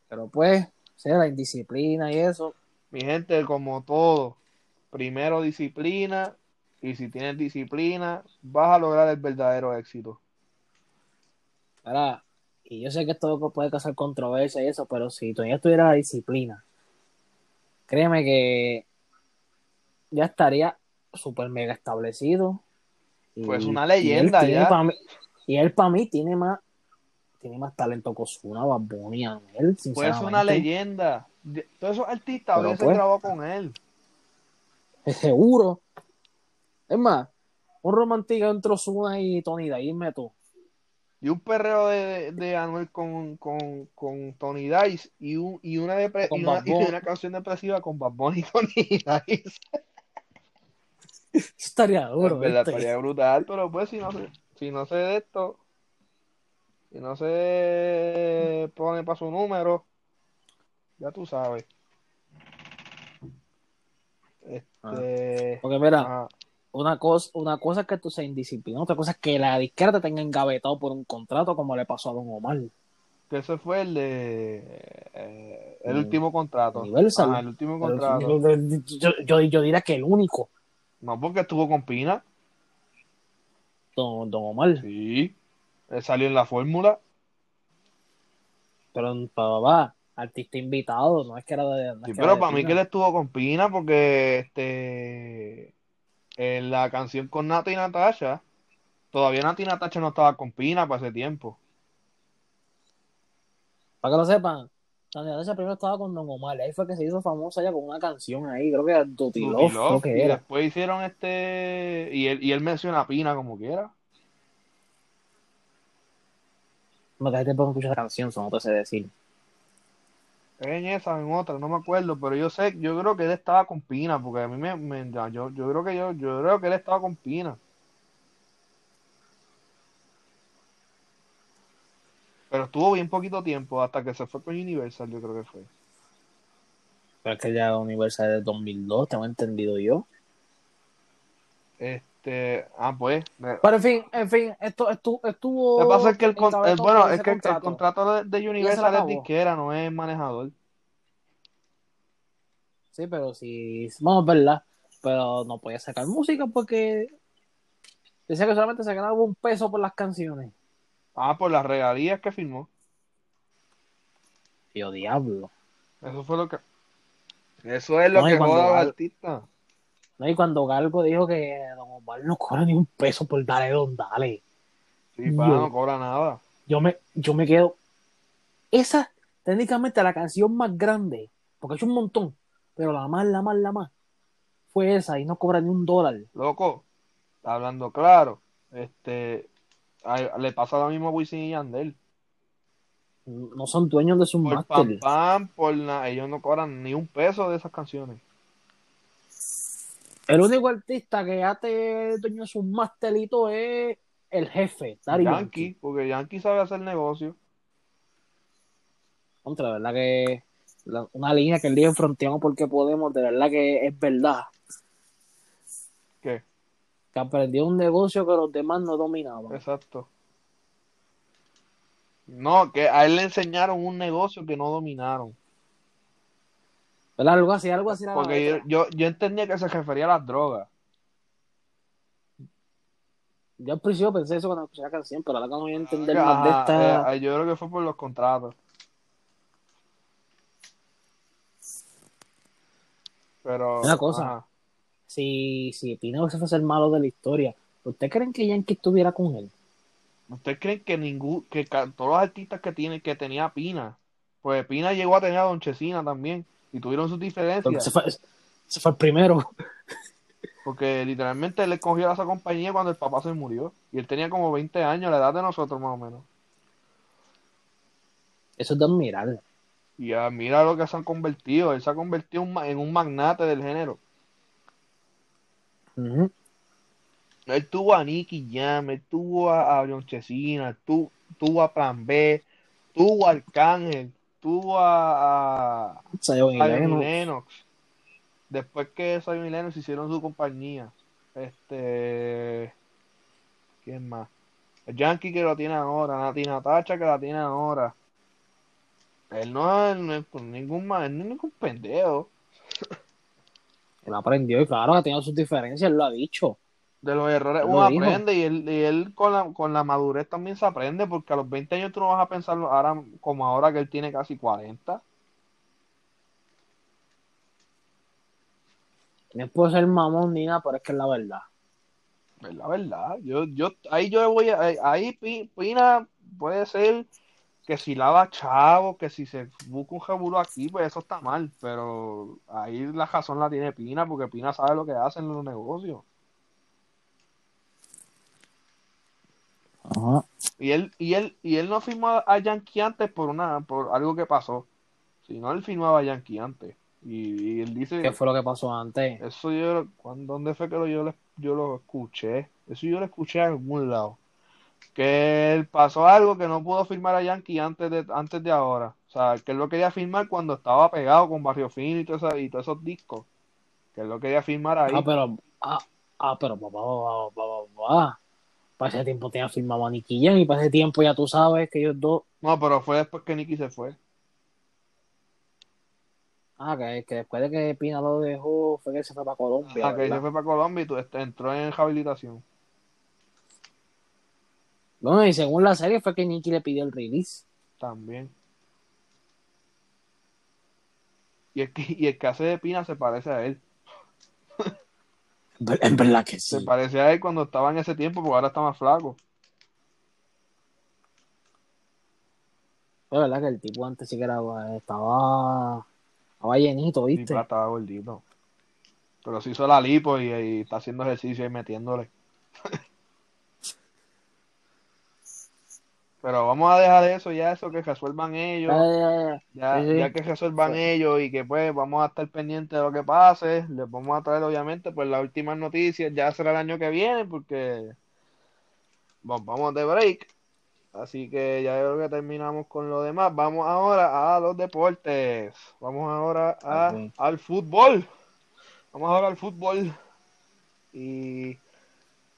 pero pues, sea, la indisciplina y eso. Mi gente, como todo, primero disciplina y si tienes disciplina, vas a lograr el verdadero éxito. Ahora, y yo sé que esto puede causar controversia y eso, pero si todavía tuviera la disciplina, créeme que ya estaría súper mega establecido. pues una leyenda y él ya. y él para mí tiene más tiene más talento que Osuna, Baboni, él, Pues una leyenda. Todos esos artistas se pues, grabó con él. [laughs] Seguro. Es más, un romántico entre Osuna y Tony, me tú. Y un perreo de, de Anuel con, con, con Tony Dice y, un, y, una y, una, y, una, canción depresiva con Bad Bunny y Tony Dice. [laughs] estaría duro. estaría brutal, pero pues si no si no sé de esto, si no se pone para su número, ya tú sabes. Este, ah. Porque mira, una cosa, una cosa es que tú seas indisciplinado, otra cosa es que la disquera te tenga engavetado por un contrato como le pasó a Don Omar. que ese fue el de eh, el Mm, último contrato. Ajá, el último contrato. Yo, yo, yo, yo diría que el único, No, porque estuvo con Pina. don, don Omar. Sí. Él salió en la fórmula. Pero papá, artista invitado, no es que era de. no Sí, pero de para mí Pina. que él estuvo con Pina porque este en la canción con Nati y Natasha, todavía Nati y Natasha no estaba con Pina para ese tiempo. Para que lo sepan, Tania Natasha primero estaba con Don Omar, ahí fue que se hizo famosa ya con una canción ahí, creo que era creo que y era. después hicieron este y él, y él menciona a Pina como quiera. No te gente puede escuchar esa canción, eso no te sé decir. En esa, en otra, no me acuerdo, pero yo sé, yo creo que él estaba con Pina, porque a mí me, me- yo, yo creo que yo, yo creo que él estaba con Pina. Pero estuvo bien poquito tiempo, hasta que se fue con Universal, yo creo que fue. Pero es que ya Universal es de 2002, tengo entendido yo. Este, ah, pues. Pero en fin, en fin, esto estuvo. Lo que pasa es que el, con- el- bueno, es que el- el contrato. contrato de, Universal es disquera, no es manejador. Sí, pero si. Vamos, verdad. Pero no podía sacar música porque. Decía que solamente se ganaba un peso por las canciones. Ah, por las regalías que firmó. Tío, diablo. Eso fue lo que. Eso es lo No, que cuando joda al Gal- artista. ¿No? Y cuando Galgo dijo que Don Omar no cobra ni un peso por dale don dale. Sí, pa, Yo- no cobra nada. Yo me, yo me quedo. Esa, técnicamente, la canción más grande, porque es un montón, pero la más, la más, la más, fue esa y no cobra ni un dólar. Loco, hablando claro. Este. a- le pasa lo mismo a Wisin y Yandel. No son dueños de sus Por pam másteres. pam, por nada. Ellos no cobran ni un peso de esas canciones. El único artista que ya te dueño de sus mastelitos es el jefe, Daddy Yankee, Yankee. porque Yankee sabe hacer negocio. Contra, la verdad que la- una línea que dijo en Fronteamos porque podemos, de verdad que es verdad. ¿Qué? Que aprendió un negocio que los demás no dominaban. Exacto. No, que a él le enseñaron un negocio que no dominaron. Algo así, algo así. Porque yo, yo, yo entendía que se refería a las drogas. Yo al principio pensé eso cuando escuché la canción, pero ahora que no voy a entender más de esta. eh, yo creo que fue por los contratos. Pero. Una cosa. ajá. Si, si Pina fuese el malo de la historia, ¿ustedes creen que Yankee estuviera con él? ¿Ustedes creen que ningún, que todos los artistas que tiene, que tenía Pina, pues Pina llegó a tener a Don Chesina también, y tuvieron sus diferencias, se fue, se fue el primero. porque literalmente él escogió a esa compañía cuando el papá se murió, y él tenía como 20 años, la edad de nosotros más o menos. Eso es de admirar. Y ya mira lo que se han convertido, él se ha convertido en un magnate del género. Ujú. Él tuvo a Nicky Jam, él tuvo a, a John Chesina, él tu- tuvo a Plan B, tuvo a Arcángel, tuvo a, a Zion Lennox. Lennox. Después que Zion y Lennox hicieron su compañía. Este. ¿Quién más? El Yankee que lo tiene ahora, Nati Natacha que la tiene ahora. Él no es, no es ningún, no es ningún pendejo. Él aprendió y claro, ha tenido sus diferencias, él lo ha dicho. De los errores uno dijo. aprende y él, y él con la, con la madurez también se aprende porque a los 20 años tú no vas a pensar ahora como ahora que él tiene casi 40. No por ser mamón ni nada, pero es que es la verdad. Es la verdad. Yo, yo, ahí yo voy a, ahí Pi- Pina puede ser que si lava chavo, que si se busca un jaburo aquí, pues eso está mal. Pero ahí la razón la tiene Pina, porque Pina sabe lo que hace en los negocios. Ajá. Y él, y él, y él no firmó a Yankee antes por una, por algo que pasó. sino él firmaba a Yankee antes. Y, y él dice ¿Qué fue lo que pasó antes? Eso yo, ¿cuándo- ¿dónde fue que lo- yo, lo- yo lo escuché? Eso yo lo escuché en algún lado. Que él pasó algo que no pudo firmar a Yankee antes de, antes de ahora. O sea, que él lo quería firmar cuando estaba pegado con Barrio Fino y, todo eso- y todos esos discos. Que él lo quería firmar ahí. Ah, pero, ah, ah, pero papá, papá, papá, papá. Para ese tiempo tenía firmado a Nicky Jam y para ese tiempo ya tú sabes que ellos dos. No, pero fue después que Nicky se fue. Ah, que, que después de que Pina lo dejó, fue que se fue para Colombia. Ah, que se fue para Colombia y tú, entró en rehabilitación. Bueno, y según la serie fue que Nicky le pidió el release. También. Y el, que, y el que hace de Pina se parece a él. En [laughs] ver- En verdad que Se sí. parece a él cuando estaba en ese tiempo, porque ahora está más flaco. Es verdad que el tipo antes sí que era, estaba, estaba llenito, ¿viste? estaba gordito. Pero se hizo la lipo y, y está haciendo ejercicio y metiéndole. [laughs] Pero vamos a dejar eso ya, eso que resuelvan ellos. Ya, Sí, sí. ya que resuelvan ellos y que pues vamos a estar pendientes de lo que pase, les vamos a traer obviamente pues las últimas noticias, ya será el año que viene porque bueno, vamos de break, así que ya creo que terminamos con lo demás, vamos ahora a los deportes, vamos ahora a, al fútbol, vamos ahora al fútbol. Y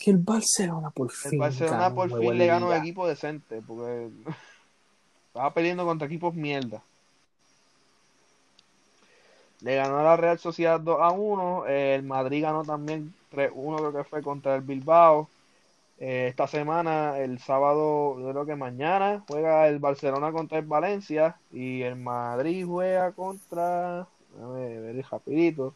que el Barcelona por el fin. Barcelona ganó por fin le ganó a un equipo decente porque [laughs] estaba peleando contra equipos mierda. Le ganó a la Real Sociedad 2 a 1. eh, el Madrid ganó también 3-1, creo que fue contra el Bilbao. Eh, esta semana, el sábado, yo creo que mañana, juega el Barcelona contra el Valencia. Y el Madrid juega contra. Déjame ver rapidito.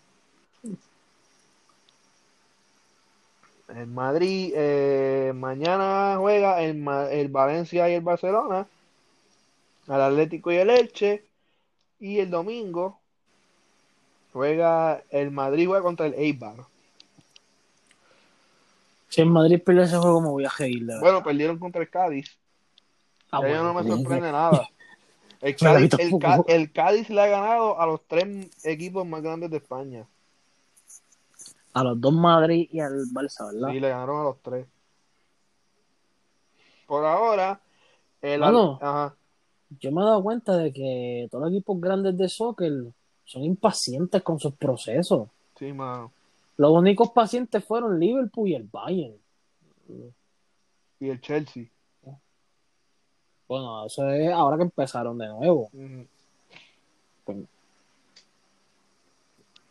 El Madrid eh, mañana juega el, el Valencia y el Barcelona. Al Atlético y el Elche. Y el domingo juega el Madrid juega contra el Eibar. Si en Madrid pierde ese juego, me voy a reír. Bueno, perdieron contra el Cádiz. Ah, no me sorprende nada. [laughs] El Cádiz, el, el Cádiz le ha ganado a los tres equipos más grandes de España. A los dos Madrid y al Barça, ¿verdad? Sí, le ganaron a los tres. Por ahora, el Mano. ajá. Yo me he dado cuenta de que todos los equipos grandes de soccer son impacientes con sus procesos. Sí, mano. Los únicos pacientes fueron Liverpool y el Bayern. Y el Chelsea. Bueno, eso es ahora que empezaron de nuevo. Pues-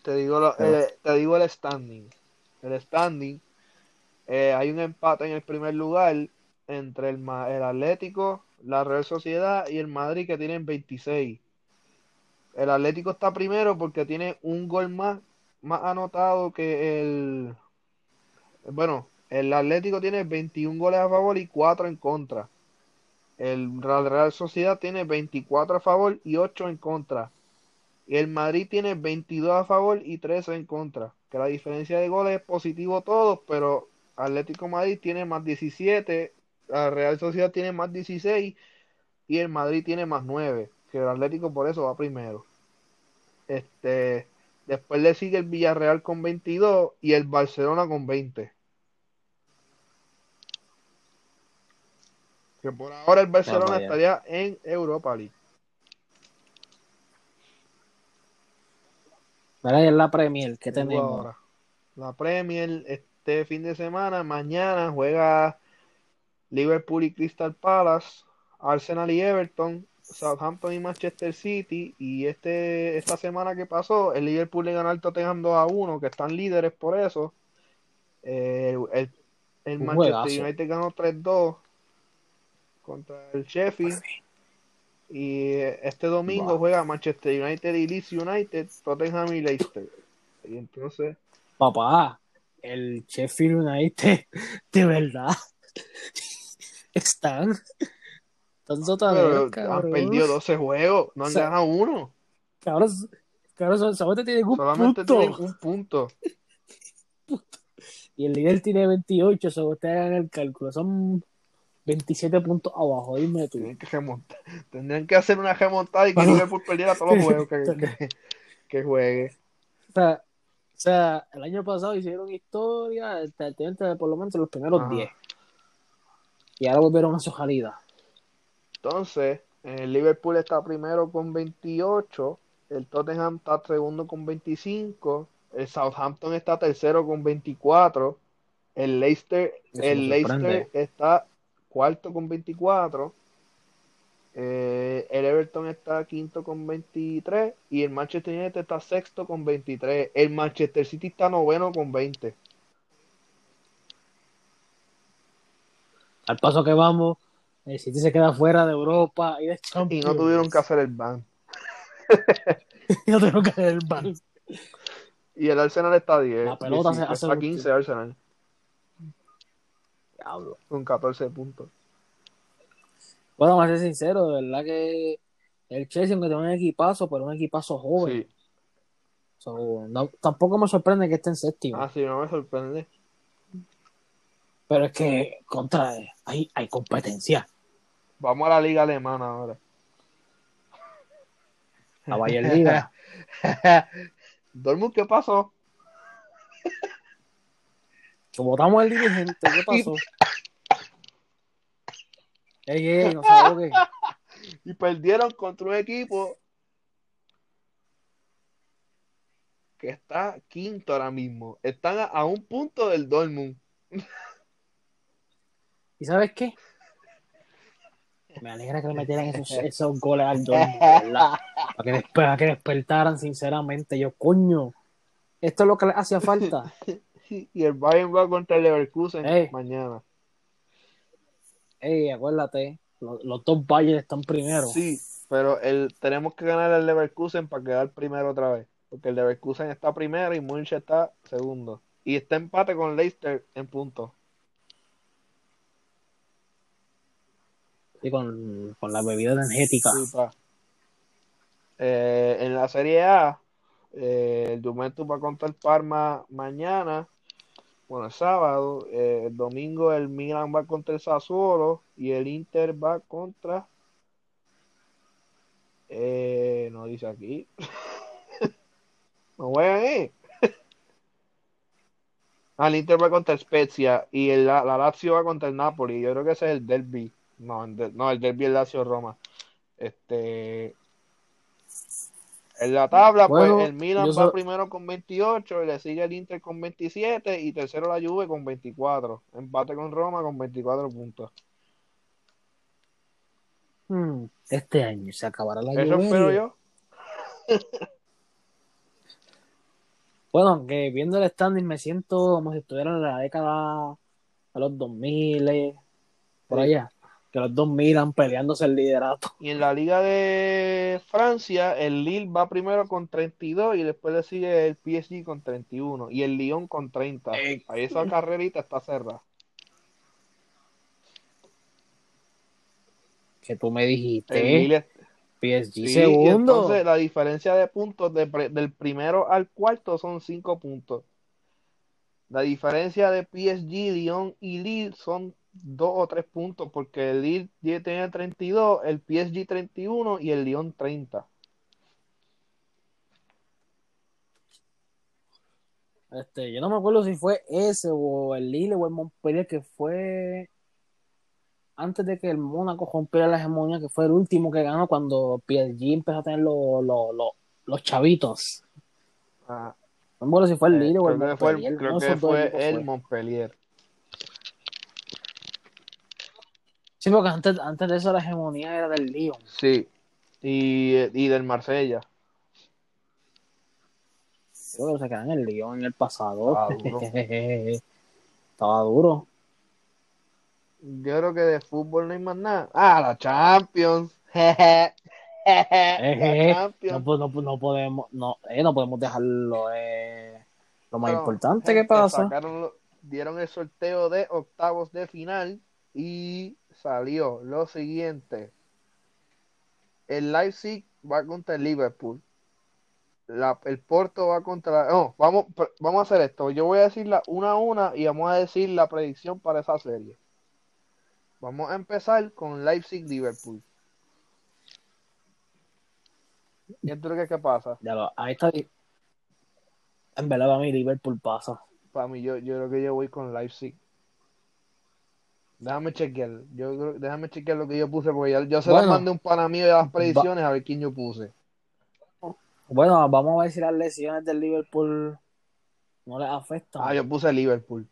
Te digo, lo- eh, te digo el standing. El standing, eh, hay un empate en el primer lugar entre el, el Atlético, la Real Sociedad y el Madrid que tienen 26. El Atlético está primero porque tiene un gol más, más anotado que el... Bueno, el Atlético tiene 21 goles a favor y 4 en contra. El Real Sociedad tiene 24 a favor y 8 en contra. Y el Madrid tiene 22 a favor y 13 en contra. Que la diferencia de goles es positivo todos, pero Atlético Madrid tiene más 17, la Real Sociedad tiene más 16 y el Madrid tiene más 9. Que el Atlético por eso va primero. Este, después le sigue el Villarreal con 22 y el Barcelona con 20. Que por ahora el Barcelona estaría en Europa League. Y en la Premier, ¿qué Tengo tenemos? ahora. La Premier este fin de semana, mañana juega Liverpool y Crystal Palace, Arsenal y Everton, Southampton y Manchester City y este esta semana que pasó, el Liverpool le ganó al Tottenham 2 a 1, que están líderes por eso. Eh, el, el Manchester juegazo. United ganó 3-2 contra el Sheffield. Y este domingo Wow. juega Manchester United y Leeds United, Tottenham y Leicester. Y entonces, Papá, el Sheffield United, [laughs] de verdad, [laughs] están. Están sotaneros, han perdido 12 juegos, no han O sea, ganado uno. Cabrón, cabrón, solamente tienen un Solamente punto. tienen un punto. [laughs] Y el líder tiene 28, según ustedes hagan el cálculo. Son 27 puntos abajo, dime tú. Tienen que remontar. Tendrían que hacer una remontada y que. Liverpool perdiera todos los juegos que, que, que juegue. O sea, o sea, el año pasado hicieron historia, este, este, por lo menos en los primeros Ajá. 10. Y ahora volvieron a su salida. Entonces, el Liverpool está primero con 28, el Tottenham está segundo con 25, el Southampton está tercero con 24, El Leicester, Eso el. Leicester está cuarto con 24. eh, el Everton está quinto con 23 y el Manchester United está sexto con 23. El Manchester City está noveno con 20. Al paso que vamos, el City se queda fuera de Europa y de Y Champions. no tuvieron que hacer el ban. [laughs] Y no tuvieron que hacer el ban. Y el Arsenal está a 10. La pelota se 18, hace está un 15 Arsenal Diablo. con 14 puntos. Bueno, vamos a ser sincero, de verdad que el Chelsea, aunque tiene un equipazo, pero un equipazo joven. Sí. So, no- tampoco me sorprende que esté en séptimo. Ah, sí, no me sorprende. Pero es que contra hay, hay competencia. Vamos a la liga alemana ahora. La Bayern Liga. [laughs] Dortmund, ¿qué pasó? [laughs] Votamos el dirigente, ¿qué [laughs] pasó? Ey, ey, no se. [laughs] Y perdieron contra un equipo que está quinto ahora mismo. Están a, a un punto del Dortmund. ¿Y sabes qué? [laughs] Me alegra que le metieran esos, esos goles al Dortmund, ¿verdad? Para que, despe- para que despertaran, sinceramente. Yo, coño, esto es lo que les hacía falta. Y el Bayern va contra el Leverkusen Ey. mañana. Ey, acuérdate, los, los dos Bayern están primero. Sí, pero el, tenemos que ganar el Leverkusen para quedar primero otra vez. Porque el Leverkusen está primero y Munich está segundo. Y está empate con Leicester en puntos. Y con, con la bebida energética. Sí, pa. Eh, en la Serie A, eh, el Juventus va contra el Parma mañana, bueno, el sábado. Eh, el domingo el Milan va contra el Sassuolo y el Inter va contra... eh, no dice aquí. [laughs] no juegan ahí. Ah, el Inter va contra Spezia y el, la, la Lazio va contra el Napoli. Yo creo que ese es el derby. No, no, el derby es Lazio-Roma. Este, en la tabla, Bueno, pues el Milan va so- primero con 28, y le sigue el Inter con 27 y tercero la Juve con 24. Empate con Roma con 24 puntos. Hmm, este año se acabará la Eso lluvia. espero yo. [laughs] Bueno, aunque viendo el standing me siento como si estuviera en la década de los 2000, eh, por Sí. allá. Que los 2000 han peleándose el liderato. Y en la Liga de Francia, el Lille va primero con 32 y después le sigue el PSG con 31 y el Lyon con 30. Eh. Ahí esa carrerita está cerrada. Que tú me El dijiste, Lille PSG Sí, y segundo. entonces la diferencia de puntos de pre- del primero al cuarto son 5 puntos. La diferencia de PSG, Lyon y Lille son 2 o 3 puntos porque el Lille tiene 32, el PSG 31 y el Lyon 30. Este, yo no me acuerdo si fue ese o el Lille o el Montpellier que fue antes de que el Mónaco rompiera la hegemonía, que fue el último que ganó cuando PSG empezó a tener los, los, los, los chavitos. Ah, No me acuerdo si fue el eh, Lille o el que fue, el- Montpellier. creo que dos fue el. Montpellier. Sí, porque antes, antes de eso la hegemonía era del Lyon. Sí. Y, y del Marsella. Creo que se quedan en el Lyon en el pasado. [laughs] Duro. Estaba duro. Yo creo que de fútbol no hay más nada. Ah, la Champions. [laughs] Eh, La Champions. no, po- no, po- no podemos, no, eh, no podemos dejarlo eh, lo más No, importante que pasa. sacaron dieron el sorteo de octavos de final y salió lo siguiente. El Leipzig va contra el Liverpool. La- el Porto va contra... No, vamos, pr- vamos a hacer esto. Yo voy a decirla una a una y vamos a decir la predicción para esa serie. Vamos a empezar con Leipzig-Liverpool. ¿Qué tú crees que pasa? Ya lo- ahí está. En verdad, para mí, Liverpool pasa. Para mí, yo, yo creo que yo voy con Leipzig. Déjame chequear. Yo creo- déjame chequear lo que yo puse, porque ya- yo se las Bueno, mandé un pana mío de las predicciones a ver quién yo puse. Bueno, vamos a ver si las lesiones del Liverpool no les afectan. Ah, yo puse Liverpool.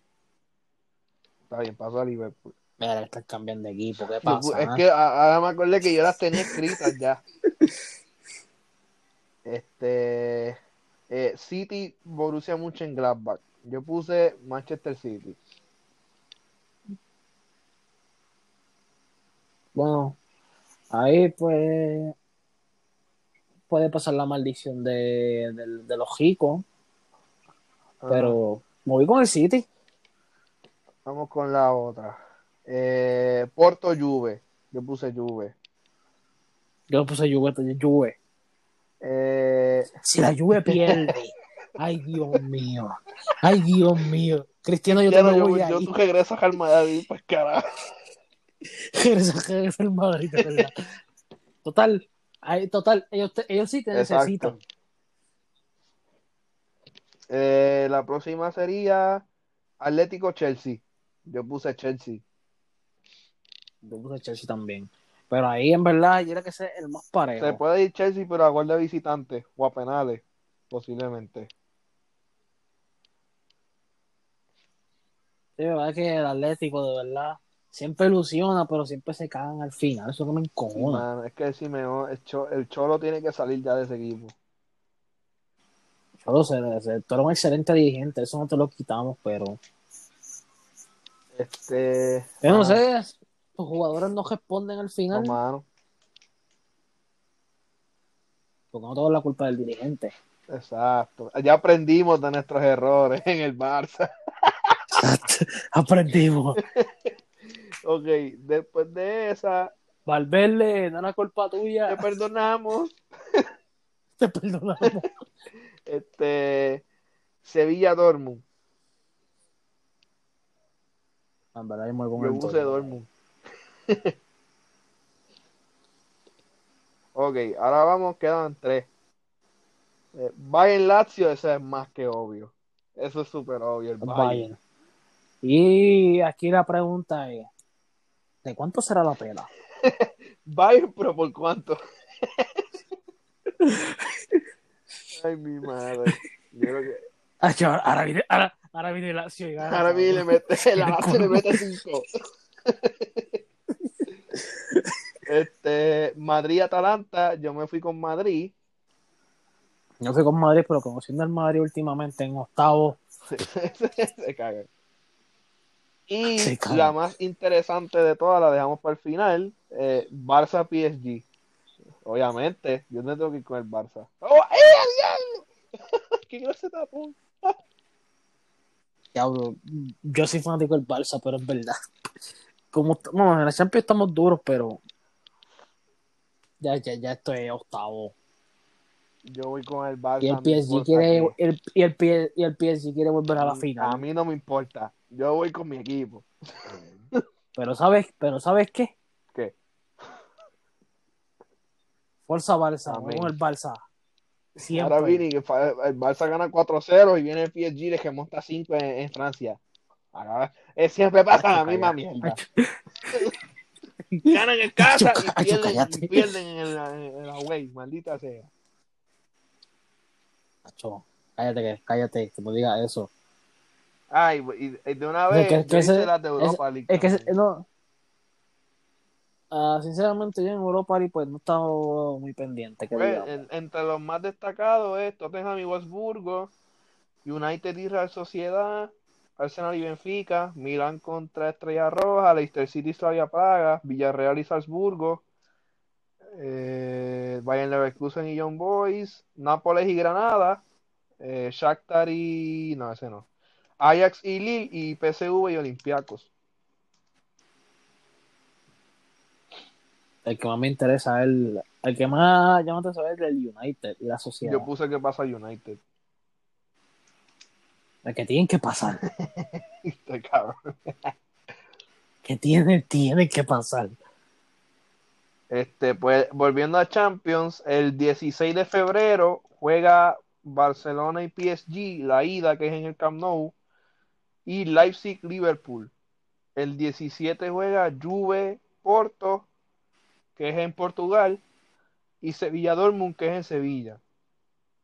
está bien, paso a Liverpool. Mira, están cambiando de equipo, ¿qué pasa? es ah? que ahora me acordé que yo las tenía escritas ya. [laughs] Este eh, City, Borussia Mönchengladbach. Yo puse Manchester City. Bueno, ahí pues puede pasar la maldición de, de, de los ricos, pero me voy con el City. Vamos con la otra. Eh, Porto Juve. Yo puse Juve. Yo puse Juve, Juve. Eh, Si la Juve pierde, [laughs] ay Dios mío, ay Dios mío. Cristiano, yo te no, yo, voy yo tú regresas al Madrid, pues carajo. [laughs] Regresa- regresa el Madrid, de verdad. Total, total, ellos, te- ellos sí te Exacto. necesitan. Eh, la próxima sería Atlético Chelsea. Yo puse Chelsea. Yo puse Chelsea también. Pero ahí en verdad yo era que ser el más parejo. Se puede ir Chelsea, pero a gol de visitante o a penales, posiblemente. Sí, verdad que el Atlético, de verdad, siempre ilusiona, pero siempre se cagan al final. Eso que me Sí, encojona. mano, es que el Simeone, el, Cho- el Cholo tiene que salir ya de ese equipo. Yo lo sé, lo sé, tú eres un excelente dirigente, eso no te lo quitamos, pero Este. yo no ah, sé, tus jugadores no responden al no, final, mano, porque no tengo la culpa del dirigente. exacto. Ya aprendimos de nuestros errores en el Barça. [laughs] Aprendimos. Ok, después de esa, Valverde, no era culpa tuya, te perdonamos. [laughs] te perdonamos. [laughs] Este. Sevilla Dortmund. En verdad, me voy con Yo puse. Dortmund. [laughs] ok, ahora vamos, quedan tres. Eh, Bayern Lazio, eso es más que obvio. Eso es súper obvio, el Bayern. Bayern. Y aquí la pregunta es, ¿de cuánto será la pela? [laughs] Bayern, pero ¿por cuánto? [laughs] Ay, mi madre. Yo creo que Ah, ahora, viene, ahora, ahora viene gana. ahora viene [laughs] le mete, la Lazio le mete cinco. Este, Madrid-Atalanta, yo me fui con Madrid. Yo fui con Madrid, pero conociendo al Madrid últimamente en octavo, Se cagan. Y la más interesante de todas la dejamos para el final. eh, Barça PSG. Obviamente, yo no tengo que ir con el Barça. ¡Oh, eh! [laughs] ¡Qué clase de tapón! diablo, yo soy fanático del Barça, pero es verdad. Como, bueno, en la Champions estamos duros, pero ya, ya, ya esto es octavo. Yo voy con el Barça. Y el PSG quiere, el, y, el, y el PSG quiere volver a la A final. mí no me importa. Yo voy con mi equipo. [laughs] Pero sabes, pero ¿sabes qué? ¿Qué? Fuerza Barça, Amén. con el Barça. Siempre. Ahora viene que el Barça gana 4-0 y viene el PSG le remonta 5 en, en Francia. Ahora, eh, siempre pasa la misma mierda. [laughs] Ganan en casa Acho, y acho, pierden, cállate. y pierden en el, en la away, maldita sea. Macho, cállate, que- cállate, que no diga eso. Ay, y, y de una vez, yo que hice las de Europa League Es que no. Ah, sinceramente, yo en Europa League, pues no he estado muy pendiente. Que Pues, entre los más destacados es Tottenham y Wolfsburgo, United y Real Sociedad, Arsenal y Benfica, Milán contra Estrella Roja, Leicester City y Slavia Praga, Villarreal y Salzburgo, eh, Bayern Leverkusen y Young Boys, Nápoles y Granada, eh, Shakhtar y... no, ese no. Ajax y Lille y PSV y Olympiacos. El que más me interesa es el, el que más llama a saber es el United y la sociedad. Yo puse que pasa United. El que tienen que pasar. [laughs] Este cabrón. Que tiene, tiene que pasar. Este, pues volviendo a Champions, el 16 de febrero juega Barcelona y PSG, la ida que es en el Camp Nou, y Leipzig Liverpool. El 17 juega Juve Porto, que es en Portugal, y Sevilla Dortmund, que es en Sevilla.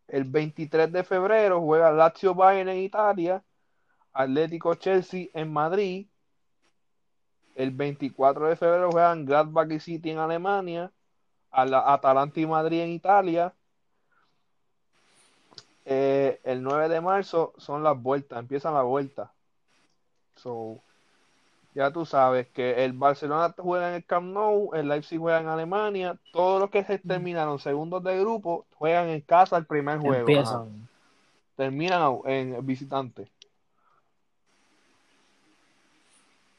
El 23 de febrero juega Lazio Bayern en Italia, Atlético Chelsea en Madrid, El 24 de febrero juegan Gladbach y City en Alemania. Atalanta y Madrid en Italia. Eh, el 9 de marzo son las vueltas, empiezan las vueltas. So, ya tú sabes que el Barcelona juega en el Camp Nou, el Leipzig juega en Alemania, todos los que se terminaron segundos de grupo juegan en casa el primer juego. Empiezan. Terminan en visitante.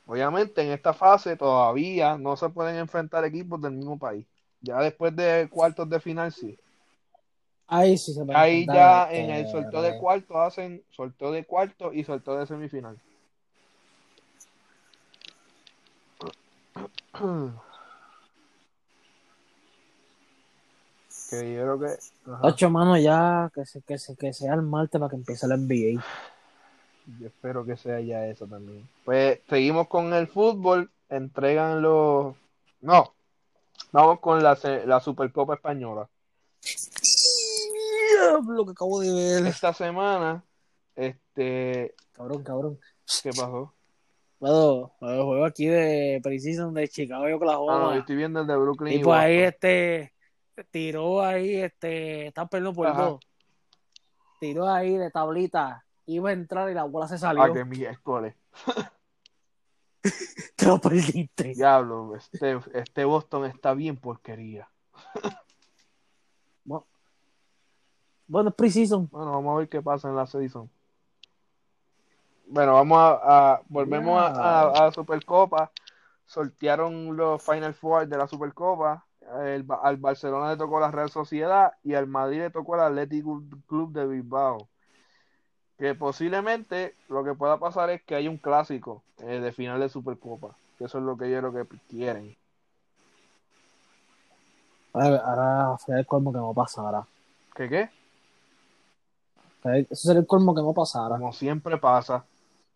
Obviamente en esta fase todavía no se pueden enfrentar equipos del mismo país. Ya después de cuartos de final sí. Ahí sí se Ahí ya en el este, sorteo de cuartos hacen sorteo de cuartos y sorteo de semifinal. [clears throat] Que yo creo que. Ocho manos ya, que, se, que, se, que sea el martes para que empiece la NBA. Yo espero que sea ya eso también. Pues seguimos con el fútbol. Entregan los. No. Vamos con la, la Supercopa Española. Lo que acabo de ver. Esta semana, este. Cabrón, cabrón. ¿Qué pasó? Puedo juego aquí de Precision de Chicago y Ah, Oklahoma. yo estoy viendo el de Brooklyn. y pues ahí este tiró ahí, este, está perdiendo por Ajá. dos. Tiró ahí de tablita, iba a entrar y la bola se Ah, salió. que miércoles. [laughs] Te lo perdiste. Diablo, este, este Boston está bien porquería. Bueno, bueno, es Precision. Bueno, vamos a ver qué pasa en la season. Bueno, vamos a, a- volvemos a, a, Supercopa. Sortearon los Final Four de la Supercopa. El, al Barcelona le tocó la Real Sociedad y al Madrid le tocó el Atlético Club de Bilbao. Que posiblemente lo que pueda pasar es que haya un clásico eh, de final de Supercopa. Que eso es lo que yo creo que quieren. Ahora, ahora sería el colmo que no pasara. ¿Qué qué? Eso sería el colmo que no pasara. Como siempre pasa.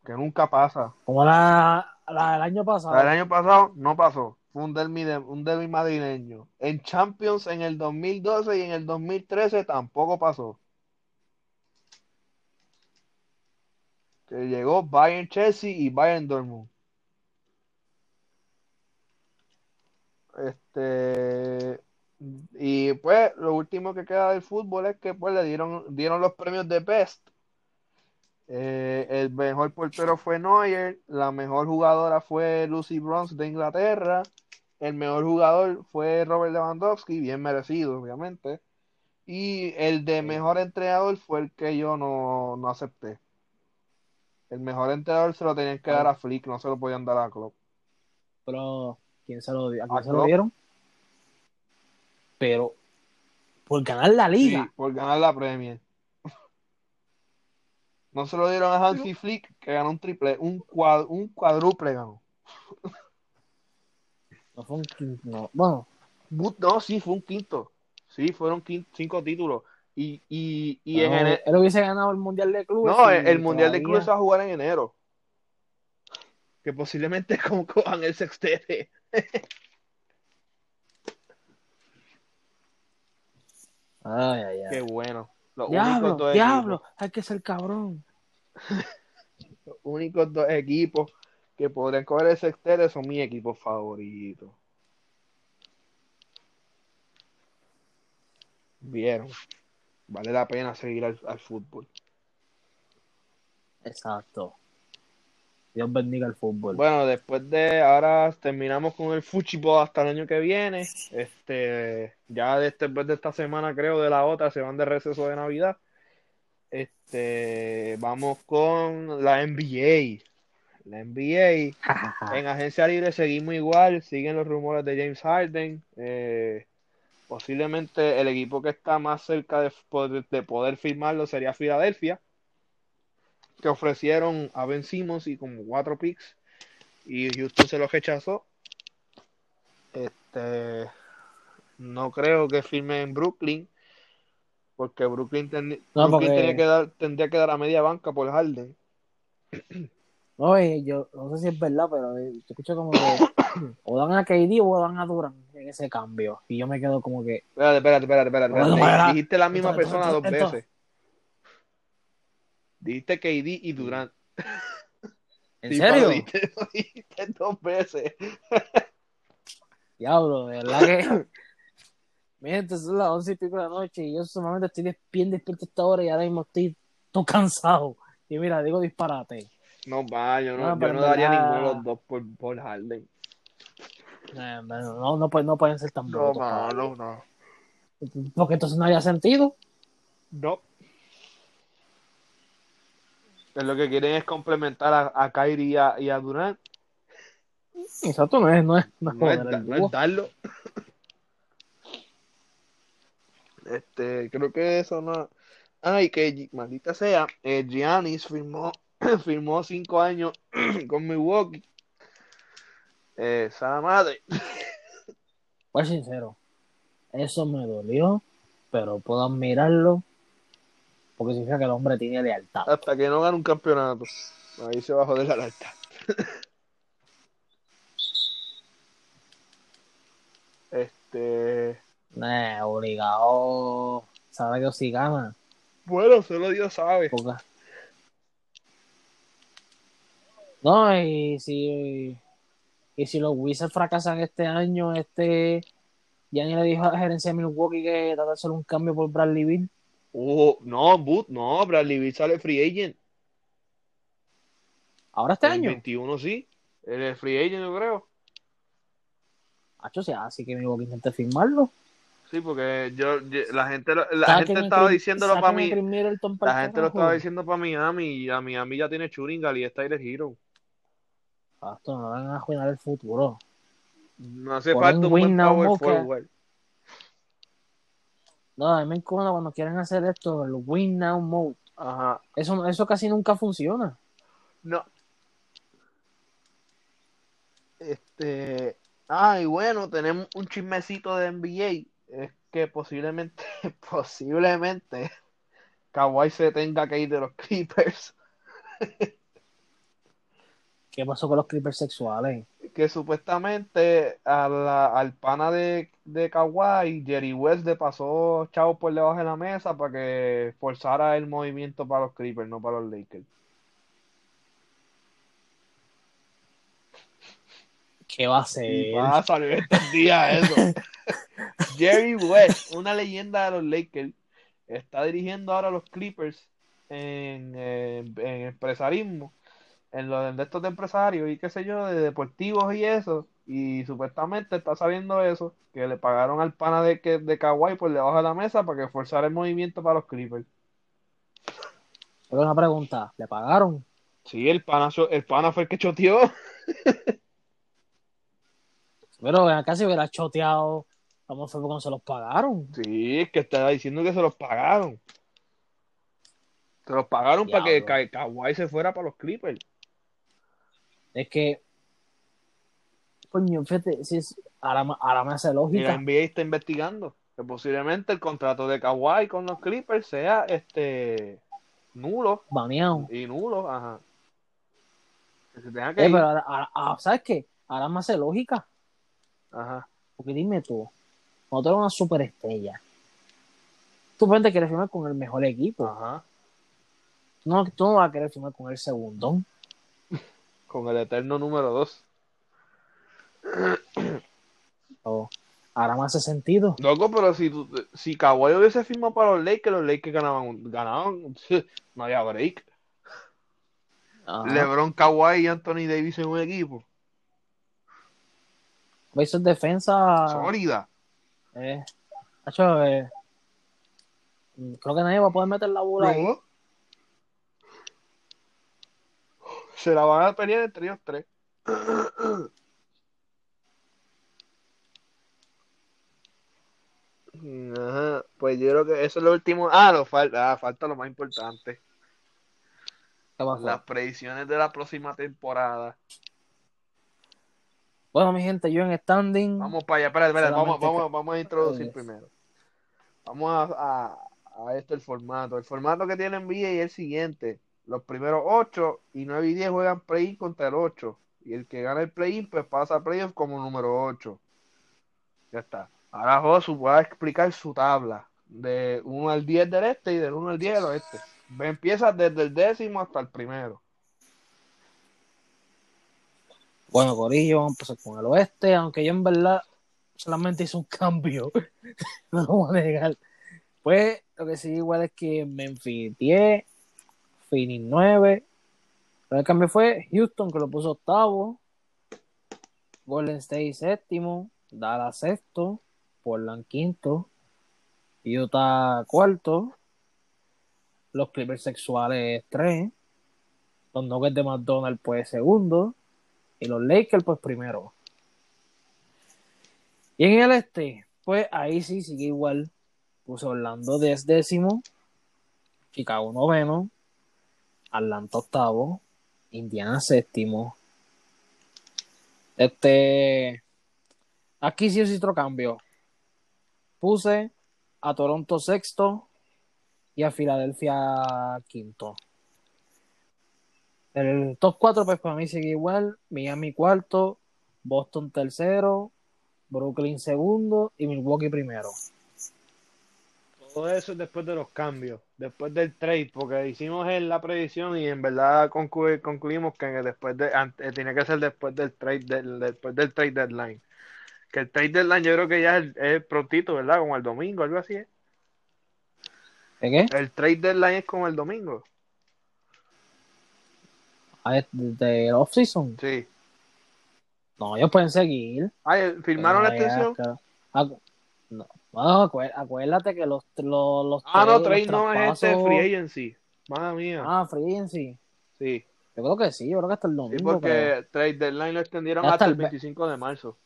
Que nunca pasa. Como la, la del año pasado. La del año pasado no pasó. Fue un derby, de- un derby madrileño. En Champions en el 2012 y en el 2013 tampoco pasó. Que llegó Bayern Chelsea y Bayern Dortmund. Este y pues lo último que queda del fútbol es que pues le dieron dieron los premios de Best. Eh, el mejor portero fue Neuer, la mejor jugadora fue Lucy Bronze de Inglaterra, el mejor jugador fue Robert Lewandowski, bien merecido, obviamente, y el de mejor entrenador fue el que yo no, no acepté. El mejor entrenador se lo tenían que dar a Flick, no se lo podían dar a Klopp. Pero, ¿quién se lo? ¿A quién A se lo dieron? Pero, por ganar la Sí, liga. por ganar la Premier. No se lo dieron a Hansi Flick, que ganó un triple, un, cuad- un cuádruple ganó. No fue un quin- no. Bueno, No, sí, fue un quinto. Sí, fueron quin- cinco títulos. Y, y, y en no, ene- él hubiese ganado el Mundial de Clubes. No, el, el Mundial de Clubes se va a jugar en enero. Que posiblemente [laughs] como cojan el sextete. Ay, ay, ay. Qué bueno. Únicos Diablo, dos diablo, hay que ser cabrón. Los [laughs] únicos dos equipos que podrían coger el sextete son mis equipos favoritos. Vieron. Vale la pena seguir al, al fútbol. Exacto. Dios bendiga el fútbol. Bueno, después de ahora terminamos con el fútbol hasta el año que viene. Este, ya después de esta semana, creo, de la otra, se van de receso de Navidad. Este, vamos con la NBA. La NBA. En agencia libre seguimos igual, siguen los rumores de James Harden. Eh, posiblemente el equipo que está más cerca de poder, de poder firmarlo sería Filadelfia, que ofrecieron a Ben Simmons y como cuatro picks y Houston se los rechazó. Este, no creo que firme en Brooklyn, porque Brooklyn, ten- No, Brooklyn porque- tenía que dar, tendría que dar a media banca por Harden. [coughs] Oye, yo no sé si es verdad, pero eh, yo escucho como que [coughs] o dan a KD o dan a Durant en ese cambio. Y yo me quedo como que, Espérate, espérate, espérate, espérate. Espérate. Dijiste la misma entonces, persona dos veces. Dijiste KD y Durant. [laughs] ¿En Sí, serio? Lo dijiste, lo [laughs] dijiste dos veces. Diablo, de verdad que. [coughs] Mi gente, son las once y pico de la noche y yo sumamente estoy bien despierto a esta hora y ahora mismo estoy todo cansado. Y mira, digo disparate. No, va, yo no, No, yo no daría ninguno de los dos por, por Harden. Eh, no, no, pueden- no pueden ser tan No, brutos, mano, no. cabrón. Porque entonces no había sentido. No. Lo que quieren es complementar a, a Kyrie y a, y a Durant. Exacto, no es, no es, no es No es, no dúo. es darlo. Este, creo que eso no. Ay, que maldita sea, eh, Giannis firmó, [clears throat] firmó cinco años [clears throat] con Milwaukee. Eh, esa madre. [laughs] Pues sincero, eso me dolió, pero puedo admirarlo porque significa que el hombre tiene lealtad. Hasta que no gane un campeonato. Ahí se va a joder la lealtad. [laughs] Este. Eh, obligado, sabe que si gana, Bueno, solo Dios sabe. porque... No, y si, y si los Wizards fracasan este año, este ya ni le dijo a la gerencia de Milwaukee que trata de hacer un cambio por Bradley Beal. Oh, no, but, no, Bradley Beal sale free agent. Ahora este El año, 21 sí. El free agent, yo creo. Hacho, sí, así que Milwaukee intenta firmarlo. Sí, porque yo, yo- la gente, la Saquen gente estaba diciéndolo para mí. La gente lo estaba diciendo para Miami y a Miami ya tiene Churingal y es Tyler Hero. Pasto, no van a jugar el futuro. No hace falta un buen now power mocha. forward. No, a mí me encona cuando quieren hacer esto, el win now mode. Ajá. Eso, eso casi nunca funciona. No. Este. Ah, y bueno, tenemos un chismecito de NBA. Es que posiblemente, [laughs] posiblemente, Kawhi se tenga que ir de los Clippers. [laughs] ¿Qué pasó con los Clippers sexuales? Que supuestamente a la- al pana de, de Kawhi, Jerry West le pasó chavo por debajo de la mesa para que forzara el movimiento para los Clippers, no para los Lakers. ¿Qué va a Y ser? va a salir estos días eso. [laughs] Jerry West, una leyenda de los Lakers, está dirigiendo ahora a los Clippers en, eh, en empresarismo, en lo de estos de empresarios y qué sé yo, de deportivos y eso. Y supuestamente está sabiendo eso, que le pagaron al pana de, que- de Kawhi por debajo de la mesa para que forzara el movimiento para los Clippers. Pero una pregunta, ¿le pagaron? Sí, el pana, el pana fue el que choteó. Pero acá se hubiera choteado, ¿cómo fue cuando se los pagaron? Sí, es que estaba diciendo que se los pagaron. Se los pagaron para que. Ka- Kawhi se fuera para los Clippers. Es que, coño, fíjate, si es, ahora, me- ahora me hace Y la lógica. NBA está investigando que posiblemente el contrato de Kawhi con los Clippers sea este nulo Baneado. y nulo, ajá. Que se tenga que Eh, ir. pero ahora, ahora- ah, ¿sabes qué? Ahora me hace lógica. Ajá. Porque dime tú, cuando tú eres una superestrella, tú obviamente quieres firmar con el mejor equipo. Ajá. Tú no, tú no vas a querer firmar con el segundón. [laughs] Con el eterno número 2. O, ahora me hace sentido. Loco, pero si, si Kawhi hubiese firmado para los Lakers, los Lakers ganaban, ganaban [laughs] no había break. Ajá. LeBron, Kawhi y Anthony Davis en un equipo. Eso es defensa. Sólida. Eh, hacho, eh, creo que nadie va a poder meter la bola ahí. No. Se la van a pelear entre ellos tres. [clears throat] Ajá, pues yo creo que eso es lo último. Ah, lo falta, ah, falta lo más importante. Las predicciones de la próxima temporada. Bueno, mi gente, yo en standing. Vamos para allá, espera, espera, vamos, vamos, vamos a introducir primero. Vamos a, a, a esto el formato. El formato que tiene NBA es el siguiente. Los primeros 8 y 9 y 10 juegan play-in contra el 8. Y el que gana el play-in pues pasa a playoff como número 8. Ya está. Ahora Josu va a explicar su tabla de 1 al 10 del este y del 1 al 10 del oeste. Empieza desde el décimo hasta el primero. Bueno, Corillo, vamos a empezar con el oeste, aunque yo en verdad solamente hice un cambio, [laughs] no lo voy a negar. Pues lo que sí igual es que Memphis 10, Phoenix 9, el cambio fue Houston que lo puso octavo, Golden State séptimo, Dallas sexto, Portland quinto, Utah cuarto, los Clippers sexuales tres, los Nuggets de McDonald's pues segundo y los Lakers pues primero. Y en el este, pues ahí sí sigue igual. Puso Orlando diez décimo, Chicago noveno, Atlanta octavo, Indiana séptimo. Este, aquí sí es otro cambio. Puse a Toronto sexto y a Filadelfia quinto. El top 4 pues para mí sigue igual. Miami cuarto, Boston tercero, Brooklyn segundo y Milwaukee primero. Todo eso es después de los cambios, después del trade, porque hicimos en la predicción y en verdad conclu concluimos que después de antes, tiene que ser después del trade del, después del trade deadline. Que el trade deadline yo creo que ya es, es prontito, ¿verdad? Como el domingo, algo así es. ¿De qué? El trade deadline es como el domingo. Ah, ¿De off-season? Sí. No, ellos pueden seguir. Ah, ¿firmaron la extensión? Acu- No, no, acué- acuérdate que los, los, los Ah, no, trade no es este free agency. Madre mía. Ah, free agency. Sí. Yo creo que sí, yo creo que hasta el Sí, domingo. porque creo. trade deadline lo extendieron Hasta hasta el el ve- 25 de marzo.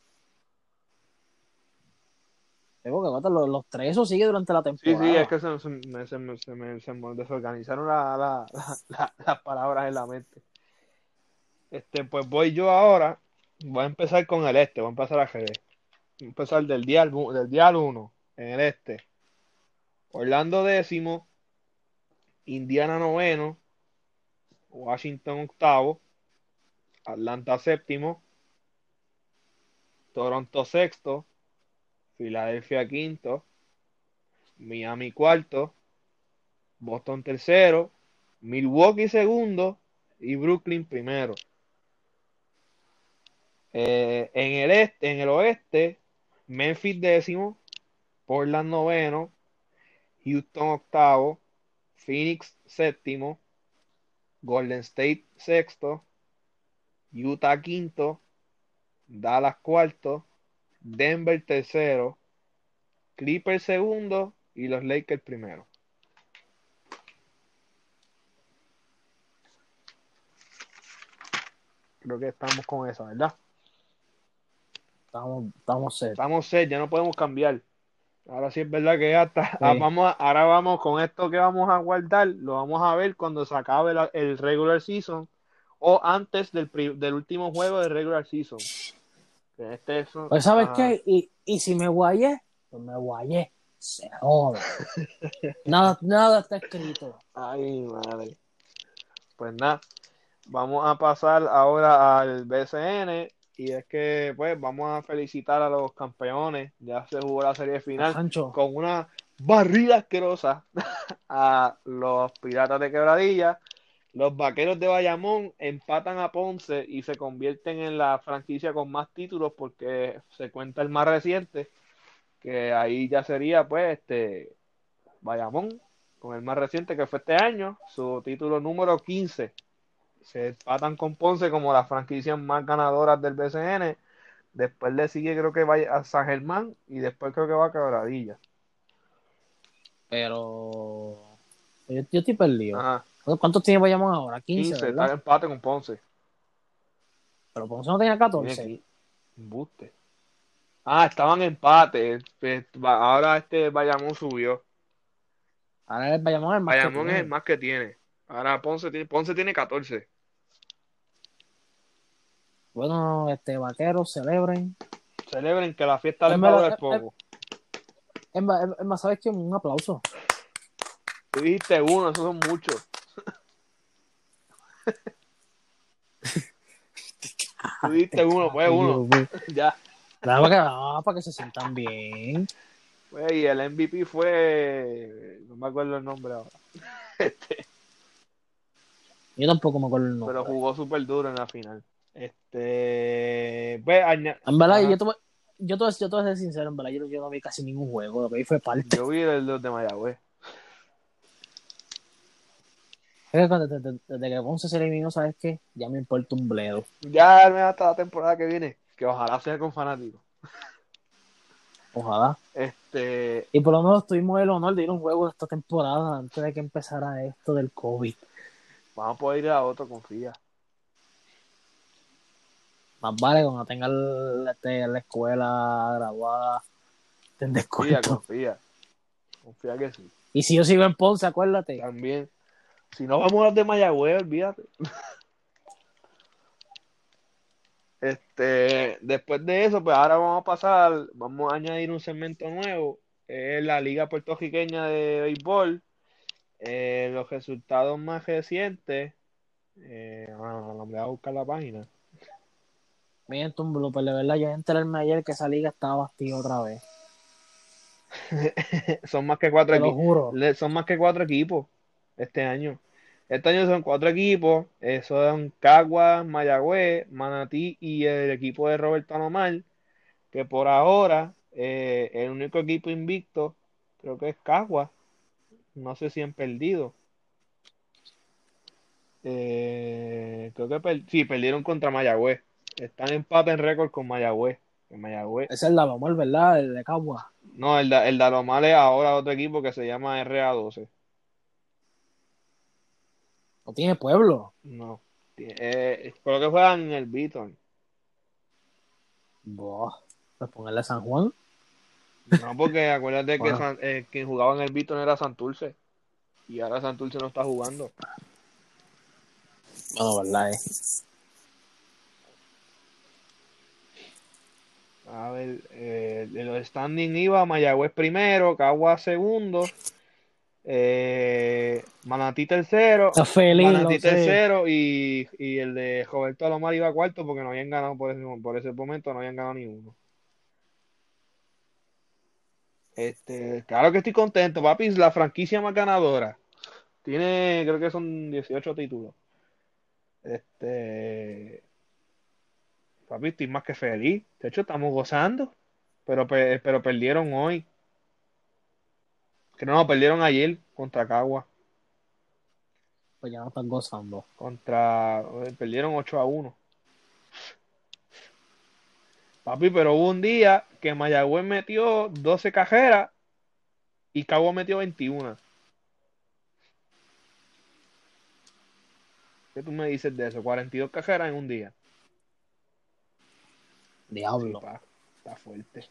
Sí, porque los, los tres eso sigue durante la Sí, temporada. sí, es que se, se me, se se me- desorganizaron la- la- las palabras en la mente. Este, pues voy yo ahora. Voy a empezar con el este, voy a empezar a GB. Voy a empezar del día del día al 1 en el este. Orlando décimo, Indiana noveno, Washington octavo, Atlanta séptimo, Toronto sexto, Filadelfia quinto, Miami cuarto, Boston tercero, Milwaukee segundo y Brooklyn primero. Eh, en el este, en el oeste, Memphis décimo, Portland noveno, Houston octavo, Phoenix séptimo, Golden State sexto, Utah quinto, Dallas cuarto, Denver tercero, Clippers segundo y los Lakers primero. Creo que estamos con eso, ¿verdad? Estamos, estamos set. Estamos set, ya no podemos cambiar. Ahora sí es verdad que ya está. Ah, vamos a- ahora vamos con esto que vamos a guardar, lo vamos a ver cuando se acabe la- el regular season o antes del, del último juego de regular season. Este es un- Pues, ¿sabes ajá. qué? Y, y si me guayé, pues me guayé. Se joda. [laughs] nada, nada está escrito. Ay, madre. Pues nada, vamos a pasar ahora al BCN y es que pues vamos a felicitar a los campeones. Ya se jugó la serie final Sancho, con una barrida asquerosa [laughs] a los Piratas de Quebradilla. Los Vaqueros de Bayamón empatan a Ponce y se convierten en la franquicia con más títulos porque se cuenta el más reciente, que ahí ya sería pues este Bayamón con el más reciente que fue este año, su título número 15. Se empatan con Ponce como las franquicias más ganadoras del BCN. Después le sigue creo que va a San Germán y después creo que va a Quebradilla. pero. Yo, yo estoy perdido. Ajá, ¿Cuántos tiene Bayamón ahora? 15, 15, está en empate con Ponce. Pero Ponce no tenía Tiene 14. aquí, embuste. Ah, estaban en empate. Va- Ahora este Bayamón subió. Ahora el Bayamón es el más que Bayamón es tiene. el más que tiene. Ahora Ponce tiene, Ponce tiene 14. Bueno, este, vaqueros celebren. Celebren que la fiesta les va a durar poco. Es más, es más, ¿sabes qué? Un aplauso. Tú dijiste uno, esos son muchos. Tú dijiste uno, pues uno. [laughs] Ya. Para que, no, para que se sientan bien. Pues, y el MVP fue. No me acuerdo el nombre ahora. [laughs] Yo tampoco me acuerdo el nombre. Pero jugó súper duro en la final. Este. Pues, En verdad, Ajá. yo te, voy- yo, te, voy- yo te voy a ser sincero, en verdad, yo, yo no vi casi ningún juego, lo que vi fue parte. Yo vi el los de Mayagüez. Es que cuando- desde, desde que Ponce se eliminó, ¿sabes qué? Ya me importa un bledo. Ya hasta la temporada que viene. Que ojalá sea con fanáticos. Ojalá. Este. Y por lo menos tuvimos el honor de ir a un juego esta temporada antes de que empezara esto del COVID. Vamos a poder ir a otro, confía. Más vale cuando tenga el- este, la escuela graduada, Confía, confía. Confía que sí. Y si yo sigo en Ponce, acuérdate. También. Si no vamos a los de Mayagüez, olvídate. [laughs] Este, después de eso, pues ahora vamos a pasar, vamos a añadir un segmento nuevo, es la Liga Puertorriqueña de Béisbol, eh, los resultados más recientes, eh, voy a buscar la página. Miento un blooper, de verdad. Yo enterarme ayer que esa liga estaba vacía otra vez. [laughs] Son más que cuatro equipos. son más que cuatro equipos este año. Este año son cuatro equipos. eh, son Caguas, Mayagüez, Manatí y el equipo de Roberto Alomar. Que por ahora, eh, el único equipo invicto, creo que es Caguas. No sé si han perdido. Eh, creo que per- sí, perdieron contra Mayagüez. Están en empate en récord con Mayagüez. Que Mayagüez. Es el Dalomar, ¿verdad? El de Cagua. No, el, el de Alomar es ahora otro equipo que se llama RA12. No tiene pueblo. No. Eh, creo que juegan en el Beaton. Buah. Pues ponerle San Juan. No, porque [laughs] acuérdate que. San- eh, quien jugaba en el Beaton era Santurce. Y ahora Santurce no está jugando. Bueno, ¿verdad? Eh? A ver, eh, de los standing iba Mayagüez primero, Caguas segundo, eh, Manatí tercero, feliz, Manatí tercero y, y el de Roberto Alomar iba cuarto porque no habían ganado por ese, por ese momento, no habían ganado ni uno. Este, claro que estoy contento, papi, es la franquicia más ganadora. Tiene, creo que son 18 títulos. Este, papi, estoy más que feliz. De hecho, estamos gozando, pero, pe- pero perdieron hoy. Que no, perdieron ayer contra Cagua. Pues ya no están gozando. Contra, eh, perdieron 8 a 1. Papi, pero hubo un día que Mayagüez metió 12 cajeras y Cagua metió 21. ¿Qué tú me dices de eso? 42 cajeras en un día. Diablo. está fuerte.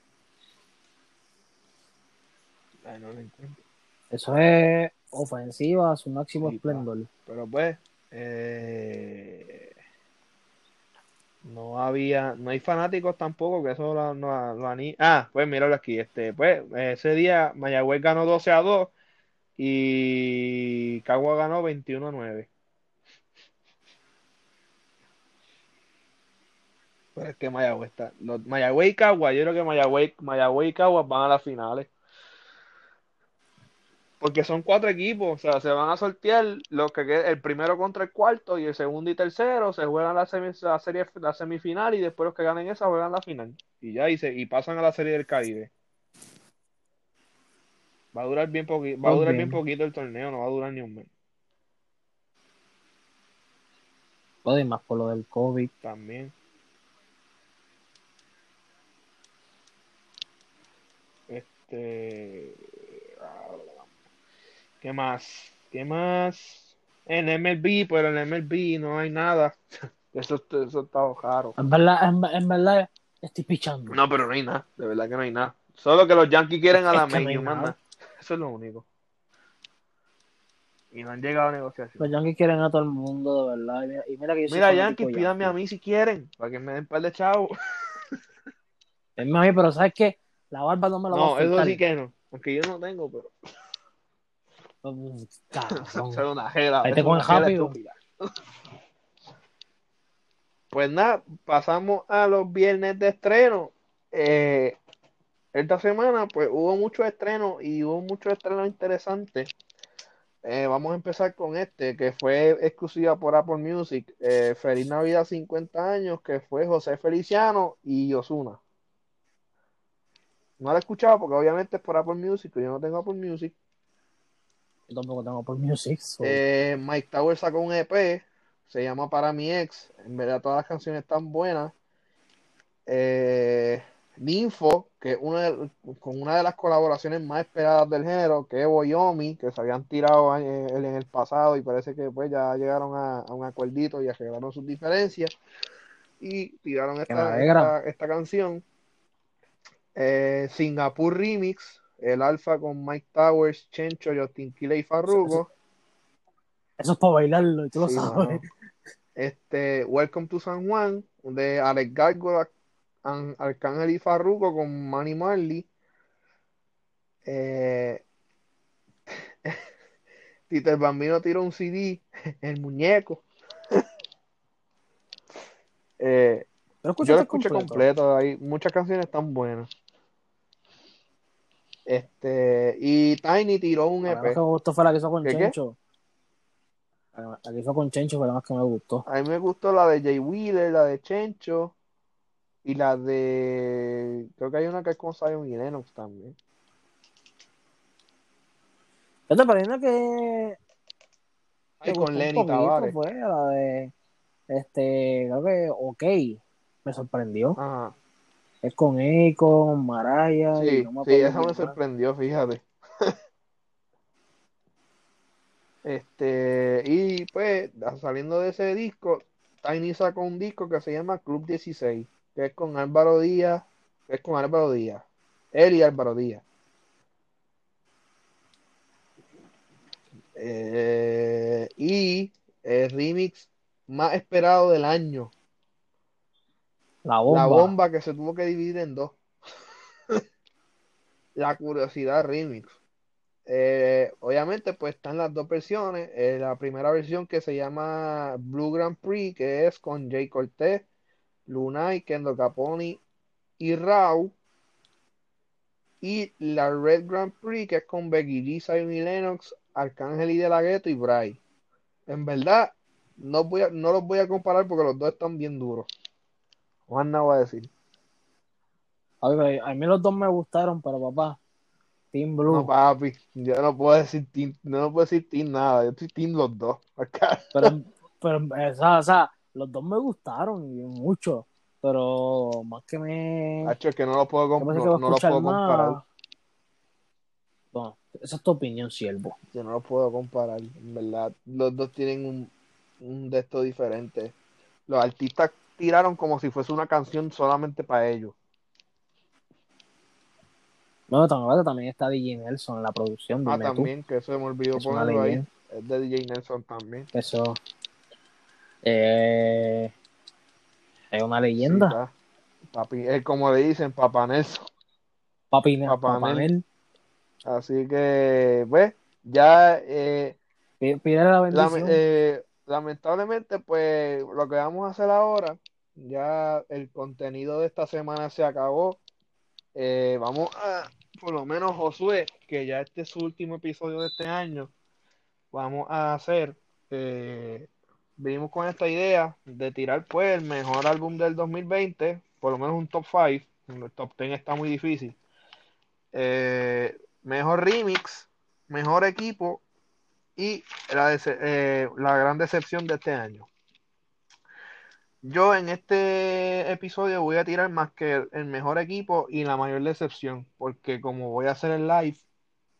Ay, no lo encuentro. Eso es ofensiva a su máximo Sí, pa. esplendor. Pero pues, eh, no había, no hay fanáticos tampoco, que eso lo, lo, lo ani- Ah, pues míralo aquí, este, pues, ese día Mayagüez ganó 12 a 2 y Cagua ganó 21 a 9. Pero es que Mayagüez está, los, Mayagüez y Cagua, yo creo que Mayagüez, Mayagüez y Cagua van a las finales. Porque son cuatro equipos, o sea, se van a sortear los que el primero contra el cuarto y el segundo y tercero se juegan la, semi- la serie la semifinal y después los que ganen esa juegan la final. Y ya y, se- y pasan a la serie del Caribe. Va a durar bien poquito, va a durar bien. bien poquito el torneo, no va a durar ni un mes. Joder, más por lo del COVID. También. Este. ¿Qué más? ¿Qué más? En MLB, pero en MLB no hay nada. [laughs] Eso, eso está raro. En verdad, en, en verdad, estoy pichando. No, pero no hay nada. De verdad que no hay nada. Solo que los Yankees quieren a Es la no manda. Eso es lo único. Y no han llegado a negociación. Los Yankees quieren a todo el mundo, de verdad. Y mira, y mira que yo Mira, Yankees, de pídame a mí si quieren, para que me den un par de chavos. Mí, pero ¿sabes qué? La barba no me la va No, a eso soltar. sí que no. Aunque yo no tengo, pero. [laughs] Mm, Cabrón. Eso es una jela. Vete con el rápido. estúpida. Pues nada, pasamos a los viernes de estreno. Eh, esta semana, pues hubo muchos estrenos y hubo muchos estrenos interesantes. eh, vamos a empezar con este, que fue exclusiva por Apple Music. Eh, Feliz Navidad 50 años, que fue José Feliciano y Osuna. No lo he escuchado porque obviamente es por Apple Music, yo no tengo Apple Music. Yo tampoco tengo Apple Music. so- Eh, Mike Tower sacó un EP, se llama Para mi ex. En verdad todas las canciones están buenas. Eh, Ninfo, que es una de- con una de las colaboraciones más esperadas del género, que es Boyomi, que se habían tirado en, en el pasado y parece que pues ya llegaron a, a un acuerdito y arreglaron sus diferencias y tiraron esta, esta canción. Eh, Singapur Remix, el Alfa con Mike Towers, Chencho, Justin Quiles y Farruko. Eso es para bailarlo, y tú lo sabes. mano. Este, Welcome to San Juan, de Alex Gargola, Arcángel y Farruko con Manny Marley. Eh, [laughs] Tito el Bambino tiró un CD, [laughs] el muñeco. Eh, yo lo escuché completo. completo, muchas canciones tan buenas. Este, y Tiny tiró un La que más EP. que me gustó fue la que hizo con ¿Qué, qué? Chencho. La la que hizo con Chencho fue la más que me gustó. A mí me gustó la de Jay Wheeler, la de Chencho y la de. Creo que hay una que es con Zion y Lennox también. Yo te parece que Ay, con Lenny Tavares. fue la de este, creo que OK, me sorprendió. Ajá. Es con Akon, Maraya y Sí, no me sí, eso me sorprendió, fíjate. [laughs] Este, y pues, saliendo de ese disco, Tiny sacó un disco que se llama Club 16, que es con Álvaro Díaz, que es con Álvaro Díaz, él y Álvaro Díaz. Eh, y el remix más esperado del año, La bomba. La bomba que se tuvo que dividir en dos. [laughs] La curiosidad remix. Eh, obviamente, pues están las dos versiones. Eh, la primera versión que se llama Blue Grand Prix, que es con Jay Cortez, Lunay, Kendo Caponi y Rau. Y la Red Grand Prix, que es con Becky G, Zion y Lennox, Arcángel y De La Ghetto y Bray. En verdad, no, voy a- no los voy a comparar porque los dos están bien duros. Juan no va a decir. A mí los dos me gustaron, pero papá, Team Blue. No, papi, yo no puedo decir team, no puedo decir team nada, yo estoy team los dos. Acá. Pero, [laughs] pero o sea, o sea, los dos me gustaron y mucho, pero más que me... Hacho, es que no lo puedo, comp- no, no lo puedo comparar. más. Bueno, esa es tu opinión, siervo. Yo no lo puedo comparar, en verdad. Los dos tienen un, un de estos diferente. Los artistas tiraron como si fuese una canción solamente para ellos. Bueno, también, está DJ Nelson en la producción, Ah, tú. también, que eso me olvidó Es ponerlo ahí. Es de DJ Nelson también. Eso eh, es una Sí, leyenda. está. Papi, es como le dicen, Papá Nelson. Papi, Papá Papá Nel. Nel. Así que, pues, ya eh, Pídele la bendición. eh, lamentablemente, pues lo que vamos a hacer ahora, ya el contenido de esta semana se acabó. Eh, vamos a, por lo menos Josué, que ya este es su último episodio de este año, vamos a hacer, eh, con esta idea de tirar pues el mejor álbum del 2020, por lo menos un top 5, el top 10 está muy difícil. Eh, mejor remix, mejor equipo y la, eh, la gran decepción de este año. Yo en este episodio voy a tirar más que el mejor equipo y la mayor decepción, porque como voy a hacer el live,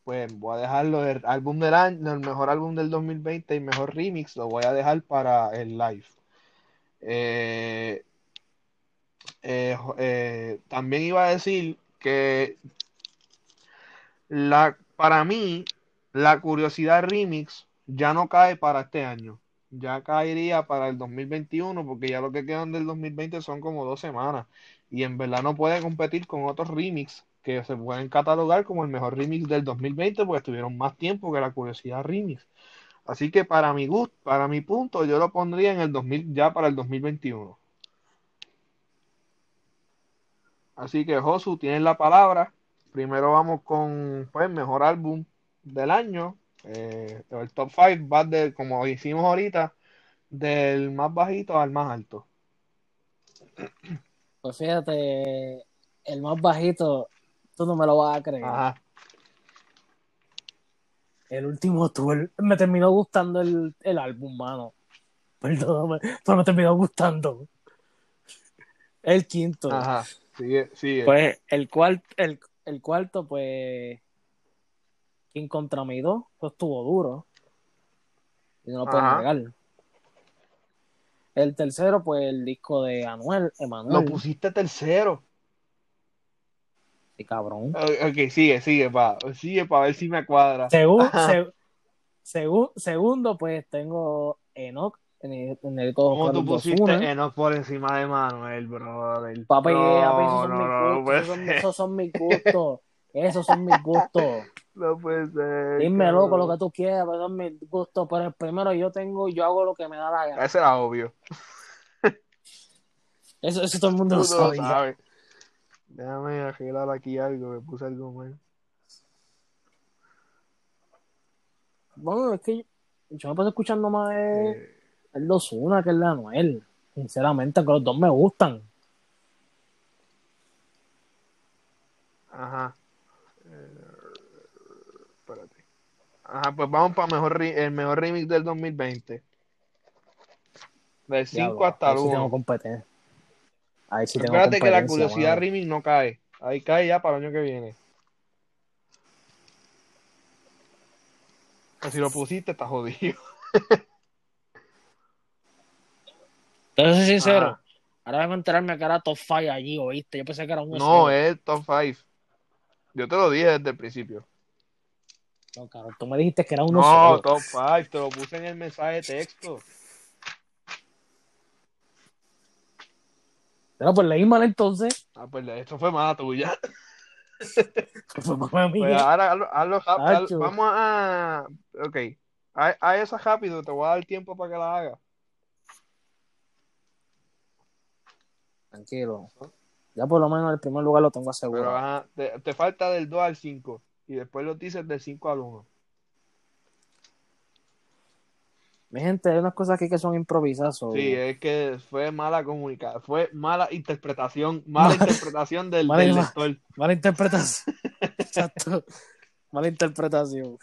pues voy a dejarlo del álbum del año, el mejor álbum del 2020 y mejor remix, lo voy a dejar para el live. Eh, eh, eh, también iba a decir que la, para mí, la curiosidad remix ya no cae para este año. Ya caería para el 2021 porque ya lo que quedan del 2020 son como dos semanas. Y en verdad no puede competir con otros remix que se pueden catalogar como el mejor remix del 2020 porque estuvieron más tiempo que la curiosidad remix. Así que para mi gusto, para mi punto, yo lo pondría en el 2000, ya para el 2021. Así que Josu, tienes la palabra. Primero vamos con pues mejor álbum del año Eh, el top 5 va de, como hicimos ahorita, del más bajito al más alto. Pues fíjate, el más bajito, tú no me lo vas a creer. Ajá. El último tour me terminó gustando el, el álbum, mano. Perdóname, pero me terminó gustando. El quinto. Ajá. Sigue, sigue. Pues el el, el cuarto, pues. King contra mi dos, pues estuvo duro. Y no lo puedo Ajá. negar. El tercero, pues el disco de Anuel, Lo Emanuel. pusiste tercero. Sí, cabrón. Ok, sigue, sigue, pa. Sigue para ver si me cuadra. Segu- Ajá. se- segu- segundo, pues tengo Enoch en el, en el ¿Cómo tú pusiste. Enoch por encima de Manuel, brother? Papi, no, papi, esos son no, mis no, no gustos. son, esos son mis gustos. Esos son mis gustos. No puede ser. Dime, cabrón. loco, lo que tú quieras, pero esos son mis gustos. Pero el primero yo tengo, yo hago lo que me da la gana. Ese era obvio. [laughs] Eso, eso todo el mundo Tú lo sabe. Déjame arreglar aquí algo, me puse algo mal. Bueno, es que yo me paso escuchando más el, Eh, el de Ozuna que el de Anuel. Sinceramente, que los dos me gustan. ajá. Eh, espérate. Ajá, pues vamos para mejor el mejor remix del 2020. Del 5 Diablo, hasta el sí tengo 1. competencia. Ahí sí tengo Espérate que la curiosidad mano. remix no cae. Ahí cae ya para el año que viene. Pues si lo pusiste, está jodido. [laughs] Pero soy sincero, Ajá. ahora a enterarme que era top 5 allí, ¿oíste? Yo pensé que era un No, es top 5. Yo te lo dije desde el principio. No, cabrón, tú me dijiste que era uno No, solo. top 5, te lo puse en el mensaje de texto. Pero pues leí mal entonces. Ah, pues esto fue mala tuya. [laughs] Fue mamá mía. Pues ahora hazlo, hazlo rap- haz- Tacho. vamos a. Ok. A, a esa rápido, te voy a dar tiempo para que la hagas. Tranquilo. Ya por lo menos el primer lugar lo tengo Pero asegurado. ajá, te, te falta del 2 al 5. Y después lo dices del 5 al 1. Mi gente, hay unas cosas aquí que son improvisadas. Sí, es que fue mala comunicación. Fue mala interpretación. Mala Mala- interpretación del, mala del lector. Mala interpretación. [laughs] Exacto. Mala interpretación.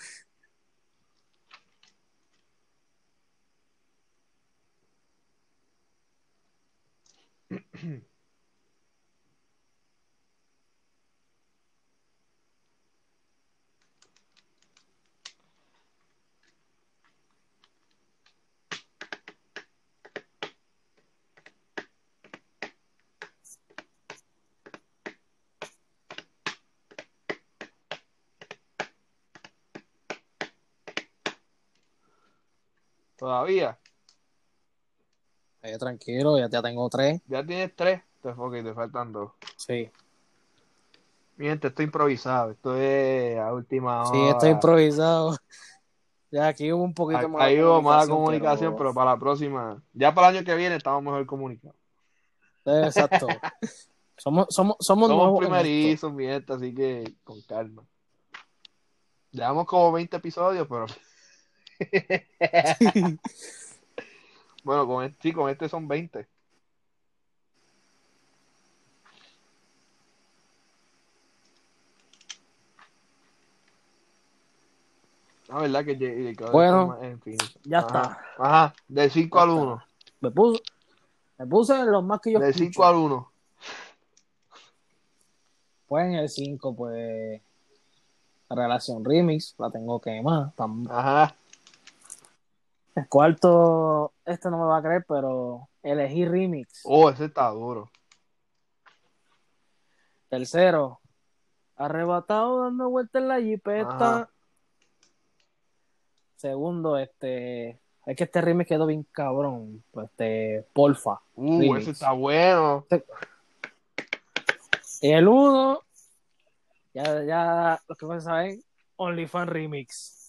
[clears throat] Todavía. Eh, tranquilo, ya, ya tengo tres. Ya tienes 3. Te, ok, te faltan 2. Sí. Mi gente, esto es improvisado. Esto es a última hora. Sí, estoy improvisado. Ya aquí hubo un poquito más. ahí hubo mala comunicación, pero para la próxima. Ya para el año que viene estamos mejor comunicados. Eh, Exacto. [laughs] somos, somos, somos, Somos primerizos, mi gente, así que con calma. Llevamos como 20 episodios, pero. [laughs] bueno, con este, sí, con este son 20. La verdad que llegué. que- Bueno, en fin. Ya Ajá. está. Ajá, del 5 Ya al está. 1. Me puse, me puse los más que yo Del escucho. 5 al 1. Pues en el 5, pues. Relación Remix, la tengo quemada. Tam- Ajá. El cuarto, este no me va a creer, pero elegí Remix. Oh, ese está duro. Tercero, arrebatado dando vueltas en la jipeta. Ajá. Segundo, este. Es que este remix quedó bien cabrón. Pues este, porfa. Uh, Remix. ese está bueno. Y el uno, ya, ya, los que no saben, OnlyFans Remix.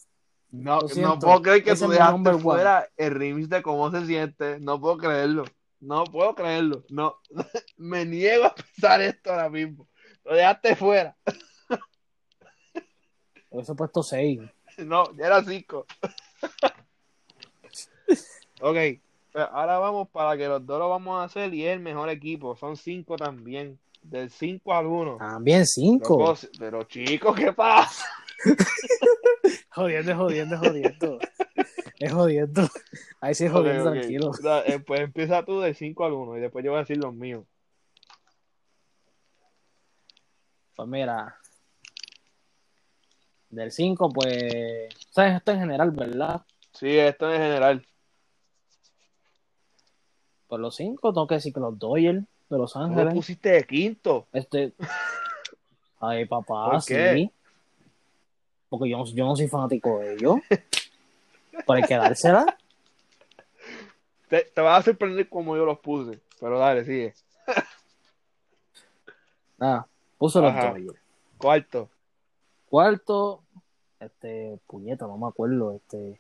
No, no puedo creer que ese tú dejaste one. fuera el remix de cómo se siente. No puedo creerlo. No puedo creerlo. No. [laughs] Me niego a pensar esto ahora mismo. Lo dejaste fuera. Hubiese puesto 6. [laughs] No, ya era 5. [laughs] ok, pues ahora vamos para que los dos lo vamos a hacer y es el mejor equipo. Son 5 también. Del 5 al 1. También cinco. Pero chicos, ¿qué pasa? Jodiendo, jodiendo, jodiendo. Es jodiendo. Ahí sí es jodiendo, tranquilo. Da- eh, Pues empieza tú del 5 al 1 y después yo voy a decir los míos. Pues mira. Del 5, pues. ¿Sabes esto en general, verdad? Sí, esto en general. Pues los 5, tengo que decir que los Dodgers de Los ¿Tú lo Ángeles. pusiste de quinto? Este. [laughs] Ay, papá, ¿Por qué? Porque yo, no- yo no soy fanático de ellos. Pero hay que dársela. Te, te vas a sorprender como yo los puse. Pero dale, sigue. Nada, puso los Ajá. Cuarto. Cuarto, este, puñeta, no me acuerdo, este.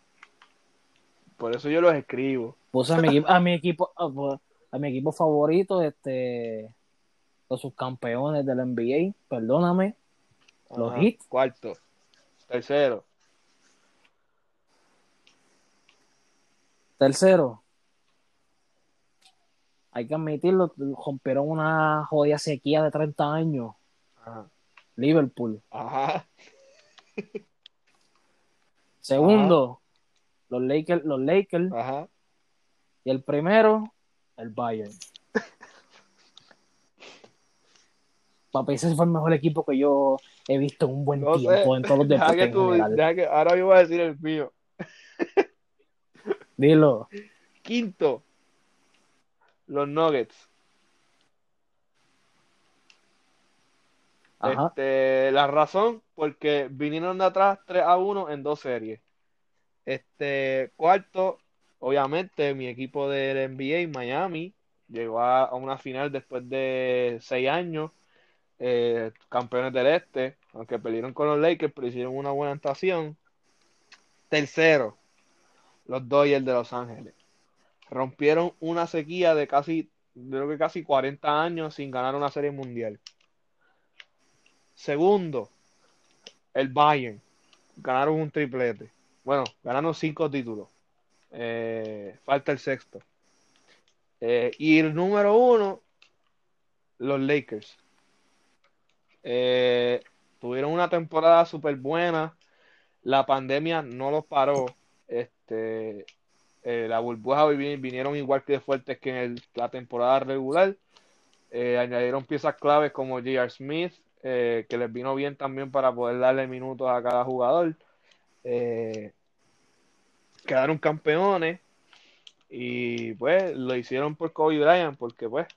Por eso yo los escribo. Puse a mi equipo, a mi equipo, a, a mi equipo favorito, este, los subcampeones del NBA, perdóname, los. Heat. Cuarto. Tercero. Tercero, hay que admitirlo, rompieron una jodida sequía de 30 años, Ajá. Liverpool. Ajá. [laughs] Segundo, los Lakers, los Lakers, Ajá. y el primero, el Bayern. [laughs] Papi, ese fue el mejor equipo que yo he visto en un buen No tiempo sé. en todos los [laughs] deportes que en tú, que, ahora yo voy a decir el mío. [laughs] Dilo. Quinto. Los Nuggets. Ajá. Este, la razón, porque vinieron de atrás 3 a 1 en dos series. Este, cuarto, obviamente, mi equipo del NBA, Miami, llegó a, una final después de 6 años, eh, campeones del Este, aunque perdieron con los Lakers, pero hicieron una buena actuación. Tercero, los Dodgers de Los Ángeles. Rompieron una sequía de casi, creo que casi 40 años sin ganar una serie mundial. Segundo, el Bayern. Ganaron un triplete. Bueno, ganaron cinco títulos. Eh, falta el sexto. Eh, y el número uno, los Lakers. Eh, tuvieron una temporada súper buena. La pandemia no los paró. Este, eh, la burbuja vin- vinieron igual que de fuertes que en la temporada regular. Eh, añadieron piezas claves como J.R. Smith, eh, que les vino bien también para poder darle minutos a cada jugador. Quedaron campeones y pues lo hicieron por Kobe Bryant, porque pues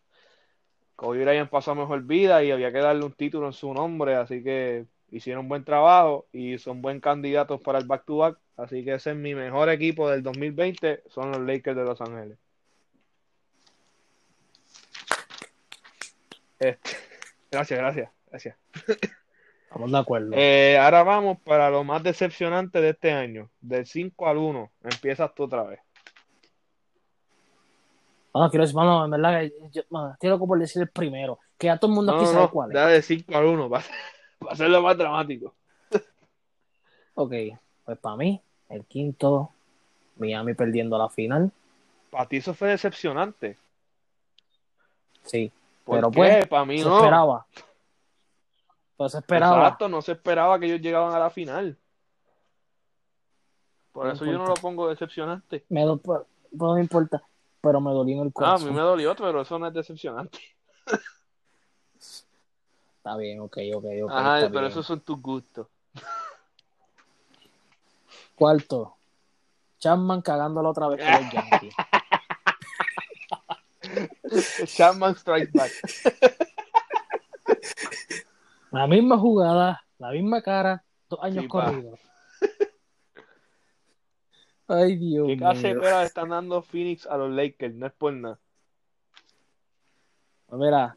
Kobe Bryant pasó a mejor vida y había que darle un título en su nombre, así que hicieron buen trabajo y son buen candidatos para el back-to-back, así que ese es mi mejor equipo del 2020, son los Lakers de Los Ángeles. Este, [laughs] gracias, gracias, gracias. Estamos de acuerdo. Eh, ahora vamos para lo más decepcionante de este año, del 5 al 1, empiezas tú otra vez. No, quiero decir, mano, en verdad, que yo, estoy loco por decir el primero. Que ya todo el mundo No, aquí no, sabe cuál es. da de 5 al 1, para, para hacerlo más dramático. Ok, pues para mí, el quinto, Miami perdiendo la final. Para ti eso fue decepcionante. Sí, ¿Por Pero qué? pues, para mí se no. esperaba. Pues se esperaba. Exacto, no se esperaba que ellos llegaban a la final. Por No eso yo no lo pongo decepcionante. Me do- pues, no me importa, pero me dolió en el Ah, a corazón. mí me dolió, pero eso no es decepcionante. Está bien, ok, ok, ok. Ajá, pero bien. esos son tus gustos. Cuarto, Chapman cagándolo otra vez con los [laughs] Yankees. Chapman Strike Back. La misma jugada, la misma cara, dos años Sí, corridos. Ay, Dios ¿Qué mío. clase de le están dando Phoenix a los Lakers? No es por nada. Pues Mira,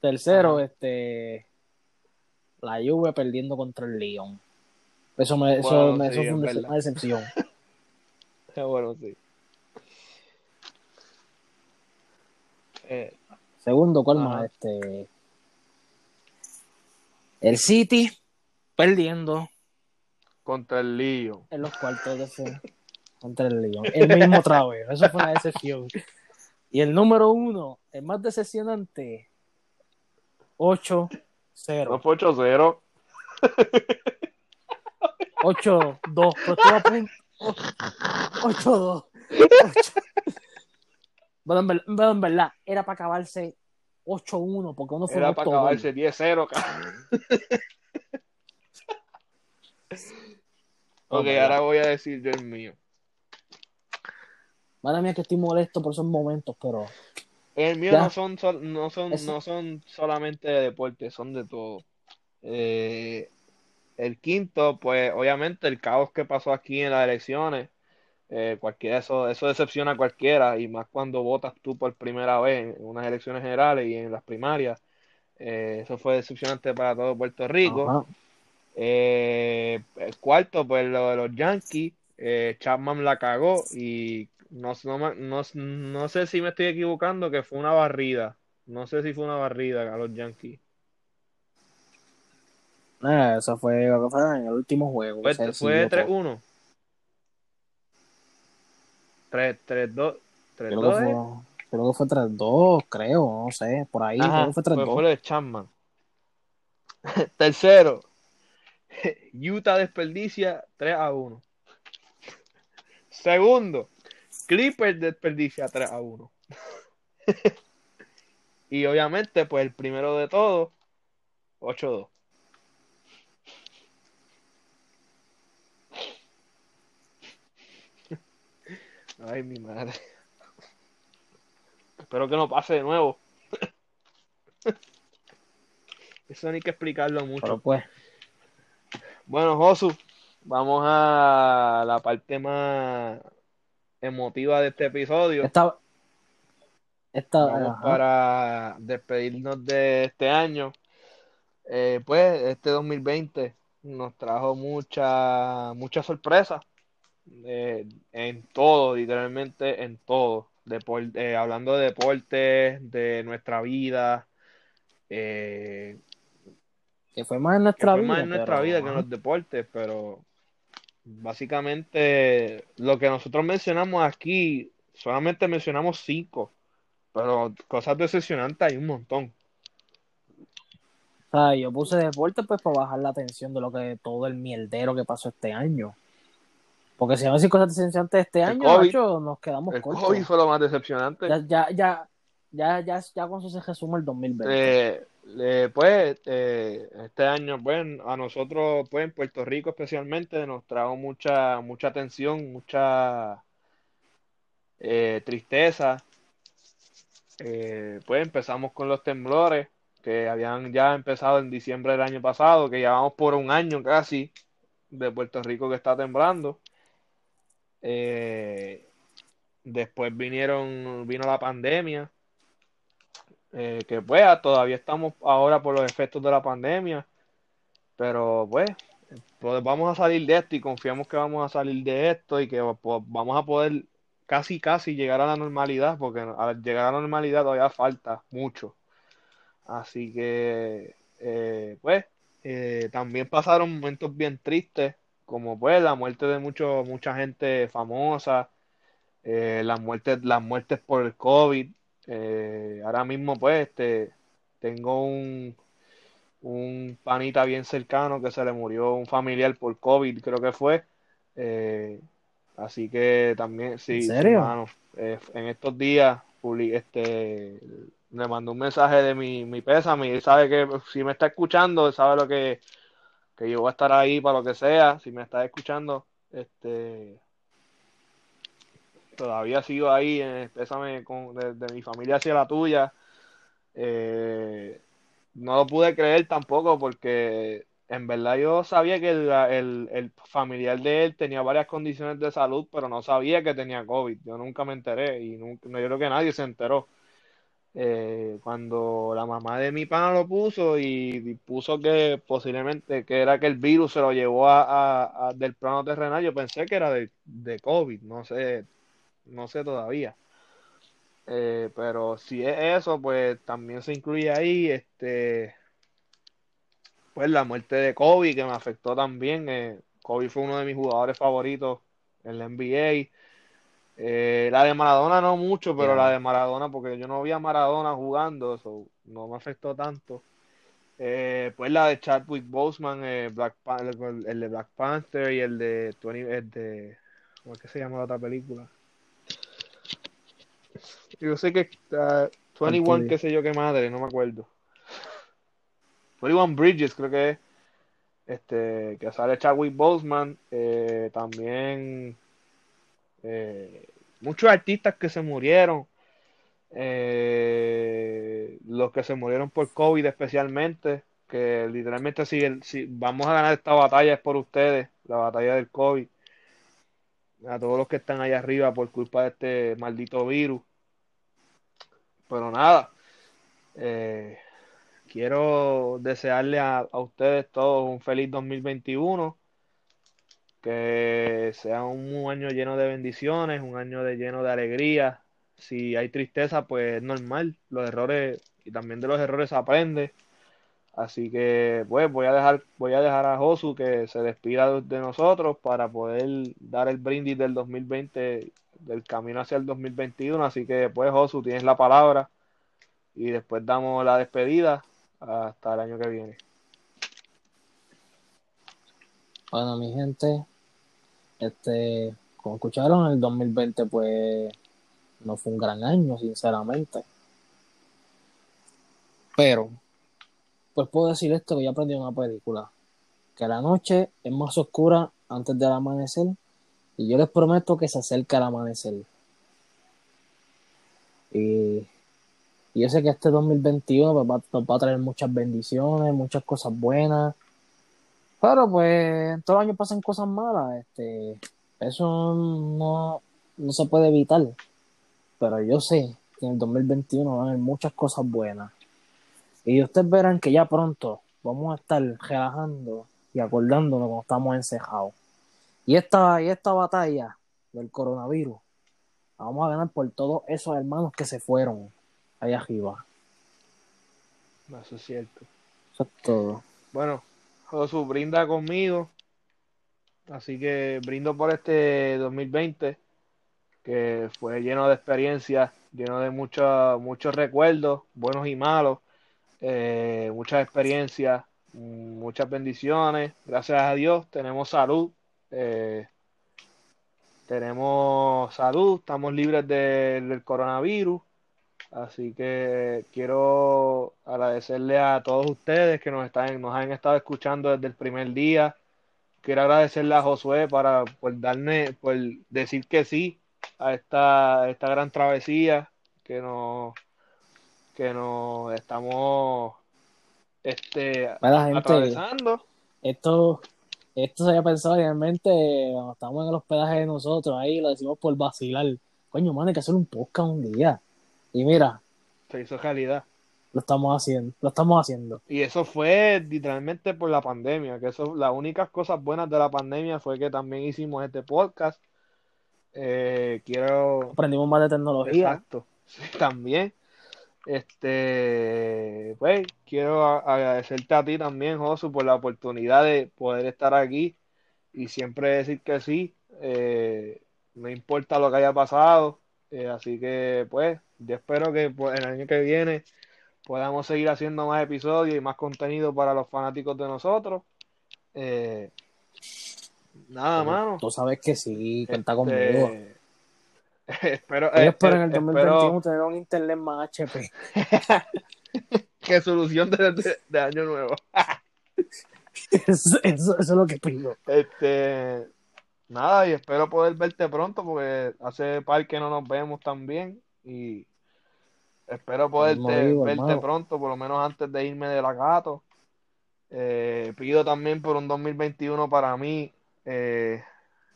tercero, Ajá. este la Juve perdiendo contra el Lyon. Eso me, eso, Bueno, me- sí, eso fue es una, decepción. [laughs] Bueno, sí. Eh, Segundo, ¿cuál Ajá. más? Este el City perdiendo contra el Lío. En los cuartos de fe contra el León. El mismo otra vez. Eso fue una decepción. Y el número uno, el más decepcionante, 8-0. No fue 8-0. 8-2. [laughs] Pero estuvo a punto. 8-2. Bueno, bueno, en verdad, era para acabarse 8-1, porque uno fue Era para acabarse 10-0. cabrón. Oh, [laughs] ok, my ahora voy a decir yo el mío. Madre mía, que estoy molesto por esos momentos, pero El mío Ya. no son, sol- no, son, Eso- no son solamente de deporte, son de todo. Eh, el quinto, pues obviamente el caos que pasó aquí en las elecciones, eh, cualquiera, eso, eso decepciona a cualquiera, y más cuando votas tú por primera vez en unas elecciones generales y en las primarias. Eh, eso fue decepcionante para todo Puerto Rico. el cuarto, pues lo de los Yankees, Chapman la cagó y no, no, no, no sé si me estoy equivocando, que fue una barrida. No sé si fue una barrida a los Yankees. Eh, eso fue, fue en el último juego. Fue, fue decidió todo. 3-1. 3, 3-2. Creo que 3-2. fue, creo que fue 3-2, creo, no sé, por ahí, Ajá, creo que fue fue, 3-2. fue de Chapman. [laughs] Tercero, [laughs] Utah desperdicia 3 a 1. Segundo, Clippers desperdicia 3 a 1. [laughs] y obviamente, pues el primero de todos, 8-2. [laughs] Ay, mi madre. Espero que no pase de nuevo. [laughs] Eso ni hay que explicarlo mucho. Pero pues, Bueno, Josu, vamos a la parte más emotiva de este episodio. esta, esta, Vamos para despedirnos de este año. Eh, pues este 2020 nos trajo mucha, mucha sorpresa eh, en todo, literalmente en todo. Depor- eh, hablando de deportes, de nuestra vida, eh, que fue más en que nuestra fue vida. más en nuestra vida que en los deportes, pero básicamente lo que nosotros mencionamos aquí, solamente mencionamos cinco, pero cosas decepcionantes hay un montón. Sea, yo puse deporte pues para bajar la tensión de lo que todo el mierdero que pasó este año. Porque si a decir cosas decepcionantes este El año, COVID. macho, nos quedamos El cortos. COVID fue lo más decepcionante. Ya, ya, ya, ya, ya, ya con eso se resume el 2020. Eh, pues eh, este año, pues a nosotros, pues en Puerto Rico especialmente, nos trajo mucha, mucha tensión, mucha eh, tristeza. Eh, pues empezamos con los temblores que habían ya empezado en diciembre del año pasado, que llevamos por un año casi de Puerto Rico que está temblando. Eh, después vinieron, vino la pandemia, eh, que pues todavía estamos ahora por los efectos de la pandemia, pero pues, pues vamos a salir de esto y confiamos que vamos a salir de esto y que pues, vamos a poder casi casi llegar a la normalidad, porque al llegar a la normalidad todavía falta mucho. Así que, eh, pues, eh, también pasaron momentos bien tristes, como pues la muerte de mucho, mucha gente famosa, eh, las muertes, las muertes por el COVID. Eh, ahora mismo, pues, este, tengo un, un panita bien cercano que se le murió un familiar por COVID, creo que fue. Eh, así que también, sí, ¿En serio? mano. Eh, en estos días este, le mandó un mensaje de mi, mi pésame él sabe que si me está escuchando, él sabe lo que, que yo voy a estar ahí para lo que sea. Si me está escuchando, este, todavía sigo ahí, pésame con, de, mi familia hacia la tuya. Eh, no lo pude creer tampoco porque en verdad yo sabía que el, el- el familiar de él tenía varias condiciones de salud, pero no sabía que tenía COVID. Yo nunca me enteré y nunca, yo creo que nadie se enteró. Eh, cuando la mamá de mi pana lo puso y, y puso que posiblemente que era que el virus se lo llevó a, a- a- del plano terrenal, yo pensé que era de, de COVID, no sé, no sé todavía. Eh, pero si es eso, pues también se incluye ahí, este, pues la muerte de Kobe que me afectó también. eh, Kobe fue uno de mis jugadores favoritos en la NBA. Eh, la de Maradona no mucho, pero la de Maradona, porque yo no vi a Maradona jugando, eso no me afectó tanto. Eh, pues la de Chadwick Boseman, eh, Black el, de Black Panther y el de, 20, el de ¿cómo es que se llama la otra película? Yo sé que uh, 21, qué sé yo qué madre, no me acuerdo. 21 Bridges creo que es. Este, que sale Chadwick Boseman, eh, también eh, muchos artistas que se murieron, eh, los que se murieron por COVID especialmente, que literalmente si, si vamos a ganar esta batalla es por ustedes, la batalla del COVID, a todos los que están allá arriba por culpa de este maldito virus. Pero nada, eh, quiero desearle a, ustedes todos un feliz 2021, que sea un, año lleno de bendiciones, un año de lleno de alegría. Si hay tristeza, pues es normal, los errores y también de los errores aprende. Así que pues voy a dejar voy a dejar a Josu que se despida de nosotros para poder dar el brindis del 2020 del camino hacia el 2021, así que pues Josu tienes la palabra y después damos la despedida hasta el año que viene. Bueno, mi gente, este, como escucharon, el 2020 pues no fue un gran año, sinceramente. Pero, pues puedo decir esto que ya aprendí en una película, que la noche es más oscura antes del amanecer y yo les prometo que se acerca el amanecer. Y y yo sé que este 2021 pues, va, nos va a traer muchas bendiciones, muchas cosas buenas. Pero pues todos los años pasan cosas malas. Este, eso no, no se puede evitar. Pero yo sé que en el 2021 van a haber muchas cosas buenas. Y ustedes verán que ya pronto vamos a estar relajando y acordándonos cuando estamos encejados. Y esta, y esta batalla del coronavirus, vamos a ganar por todos esos hermanos que se fueron allá arriba. Eso es cierto. Eso es todo. Bueno, Josu brinda conmigo. Así que brindo por este 2020, que fue lleno de experiencias, lleno de muchos muchos recuerdos, buenos y malos, eh, muchas experiencias, muchas bendiciones. Gracias a Dios tenemos salud. Eh, tenemos salud, estamos libres del coronavirus. Así que quiero agradecerle a todos ustedes que nos, están, nos han estado escuchando desde el primer día. Quiero agradecerle a Josué para por darme, por decir que sí a esta, esta gran travesía que nos, que nos estamos este, atravesando. Esto, esto se había pensado realmente cuando estamos en el hospedaje de nosotros, ahí lo decimos por vacilar. Coño, man, hay que hacer un podcast un día. Y mira. Se hizo realidad. Lo estamos haciendo, lo estamos haciendo. Y eso fue literalmente por la pandemia, que eso, las únicas cosas buenas de la pandemia fue que también hicimos este podcast. Eh, quiero. Aprendimos más de tecnología. Exacto. [laughs] también. Este, pues, quiero agradecerte a ti también, Josu, por la oportunidad de poder estar aquí y siempre decir que sí. Eh, no importa lo que haya pasado. Eh, así que, pues, yo espero que pues, el año que viene podamos seguir haciendo más episodios y más contenido para los fanáticos de nosotros. Eh, nada, mano. Tú sabes que sí, cuenta este, conmigo. Espero, espero en el 2021 tener un internet más HP. [laughs] Qué solución de, año nuevo. [laughs] eso, eso, es lo que pido. Este, nada, y espero poder verte pronto porque hace par que no nos vemos tan bien y espero poder verte pronto, por lo menos antes de irme de la gato. Eh, pido también por un 2021 para mí, eh,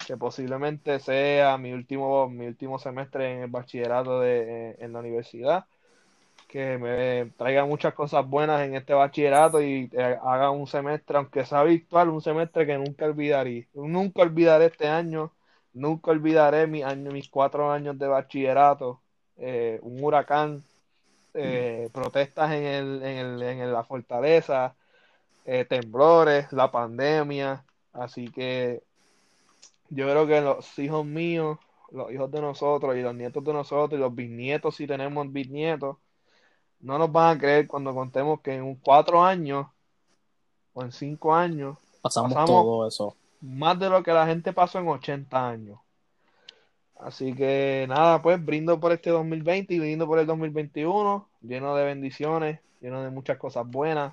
que posiblemente sea mi último, mi último semestre en el bachillerato de, en la universidad, que me traiga muchas cosas buenas en este bachillerato y eh, haga un semestre, aunque sea virtual, un semestre que nunca olvidaré. Nunca olvidaré este año, nunca olvidaré mi año, mis cuatro años de bachillerato eh, un huracán, eh, protestas en, el, en, el, en la fortaleza, eh, temblores, la pandemia, Así que yo creo que los hijos míos, los hijos de nosotros y los nietos de nosotros y los bisnietos, si tenemos bisnietos, no nos van a creer cuando contemos que en cuatro años o en cinco años Pasamos, Pasamos- todo eso. más de lo que la gente pasó en 80 años. Así que nada, pues brindo por este 2020 y brindo por el 2021, lleno de bendiciones, lleno de muchas cosas buenas,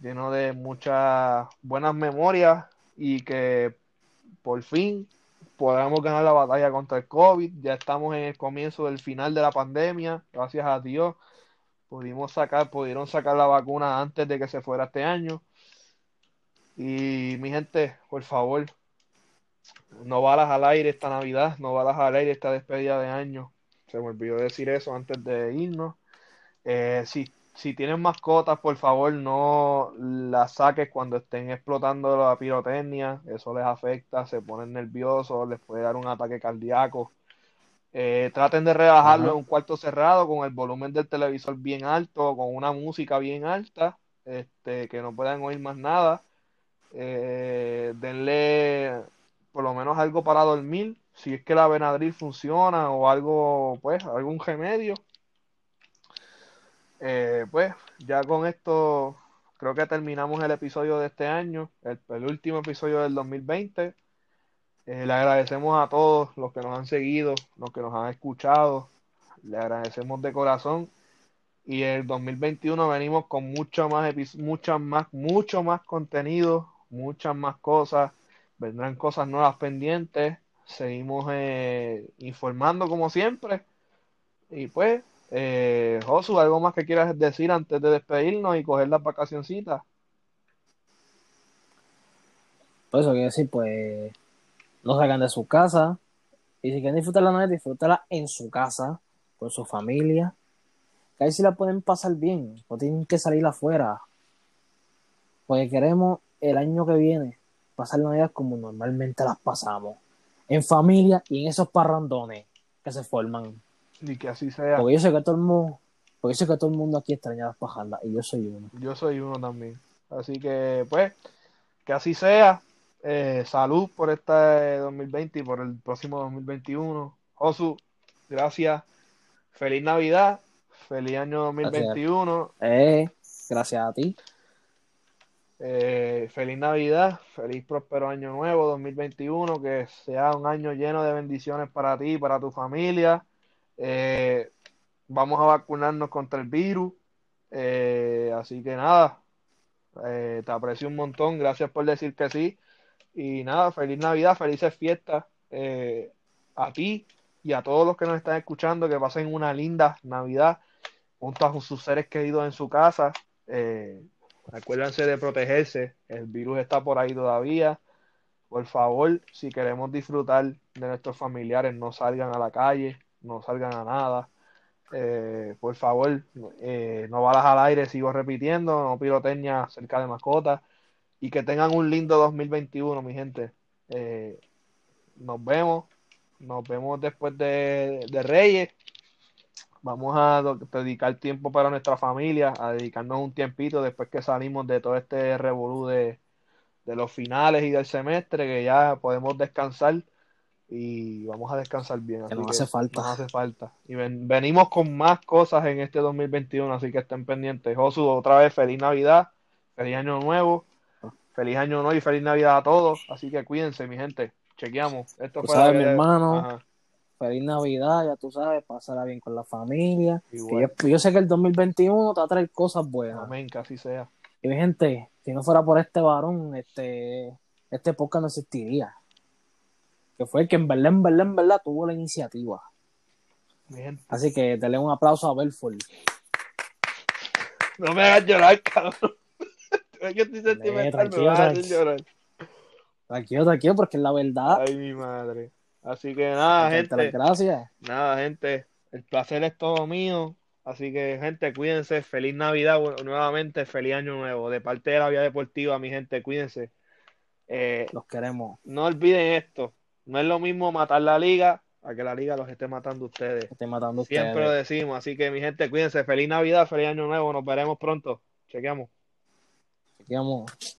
lleno de muchas buenas memorias y que por fin podamos ganar la batalla contra el COVID. Ya estamos en el comienzo del final de la pandemia, gracias a Dios. Pudimos sacar, pudieron sacar la vacuna antes de que se fuera este año. Y mi gente, por favor, no balas al aire esta Navidad, no balas al aire esta despedida de año. Se me olvidó decir eso antes de irnos. Eh, si tienen mascotas, por favor, no las saques cuando estén explotando la pirotecnia. Eso les afecta, se ponen nerviosos, les puede dar un ataque cardíaco. Eh, traten de relajarlo Ajá. en un cuarto cerrado con el volumen del televisor bien alto, con una música bien alta, este, que no puedan oír más nada. Eh, denle por lo menos algo para dormir, si es que la Benadryl funciona o algo, pues, algún remedio. Eh, pues, ya con esto creo que terminamos el episodio de este año, el, último episodio del 2020. Eh, le agradecemos a todos los que nos han seguido, los que nos han escuchado. Le agradecemos de corazón. Y el 2021 venimos con mucho más, muchas más, mucho más contenido, muchas más cosas. Vendrán cosas nuevas pendientes. Seguimos eh, informando como siempre. Y pues, eh, Josu, ¿algo más que quieras decir antes de despedirnos y coger las vacacioncitas? Por eso quiero decir, pues, no salgan de su casa. Y si quieren disfrutar la Navidad, disfrútala en su casa, con su familia. Que ahí sí la pueden pasar bien. No tienen que salir afuera. Porque queremos el año que viene pasar la Navidad como normalmente las pasamos. En familia y en esos parrandones que se forman. Y que así sea. Porque yo sé que todo el mundo, porque yo sé que todo el mundo aquí extraña las pajandas y yo soy uno. Yo soy uno también. Así que, pues, que así sea. Eh, salud por este 2020 y por el próximo 2021. Josu, gracias. Feliz Navidad. Feliz año 2021. Eh, gracias a ti. Eh, feliz Navidad. Feliz próspero año nuevo 2021. Que sea un año lleno de bendiciones para ti para tu familia. Eh, vamos a vacunarnos contra el virus. Eh, así que nada, eh, te aprecio un montón. Gracias por decir que sí. Y nada, feliz Navidad, felices fiestas eh, a ti y a todos los que nos están escuchando. Que pasen una linda Navidad junto a sus seres queridos en su casa. Acuérdense de protegerse. El virus está por ahí todavía. Por favor, si queremos disfrutar de nuestros familiares, no salgan a la calle, no salgan a nada. Eh, por favor, eh, no balas al aire, sigo repitiendo, no pirotecnia cerca de mascotas y que tengan un lindo 2021, mi gente. Eh, nos vemos, nos vemos después de, de Reyes. Vamos a dedicar tiempo para nuestra familia, a dedicarnos un tiempito después que salimos de todo este revolú de, de los finales y del semestre, que ya podemos descansar y vamos a descansar bien. Que así nos hace falta. Nos hace falta. Y ven- venimos con más cosas en este 2021, así que estén pendientes. Josu, otra vez, feliz Navidad, feliz año nuevo, feliz año nuevo y feliz Navidad a todos. Así que cuídense, mi gente. Chequeamos. Esto Tú fue sabes, mi hermano. Ajá, Feliz Navidad, ya tú sabes, pasarla bien con la familia. Que yo, yo sé que el 2021 te va a traer cosas buenas. Amén, que así sea. Y mi gente, si no fuera por este varón, este, este podcast no existiría. Que fue el que en verdad, en verdad, en verdad tuvo la iniciativa. Gente. Así que dale un aplauso a Belfort. No me hagas llorar, cabrón. [laughs] Es que estoy sentimental, me tranquilo, vas a hacer tranquilo. llorar. Tranquilo, tranquilo, porque es la verdad. Ay, mi madre. Así que nada, las gente. gracias. Nada, gente. El placer es todo mío. Así que, gente, cuídense. Feliz Navidad nuevamente. Feliz Año Nuevo. De parte de la Vía Deportiva, mi gente, cuídense. Eh, Los queremos. no olviden esto. No es lo mismo matar la liga a que la liga los esté matando ustedes. Que estén matando a Siempre lo ustedes. decimos. Así que, mi gente, cuídense. Feliz Navidad, feliz Año Nuevo. Nos veremos pronto. Chequeamos. Chequeamos.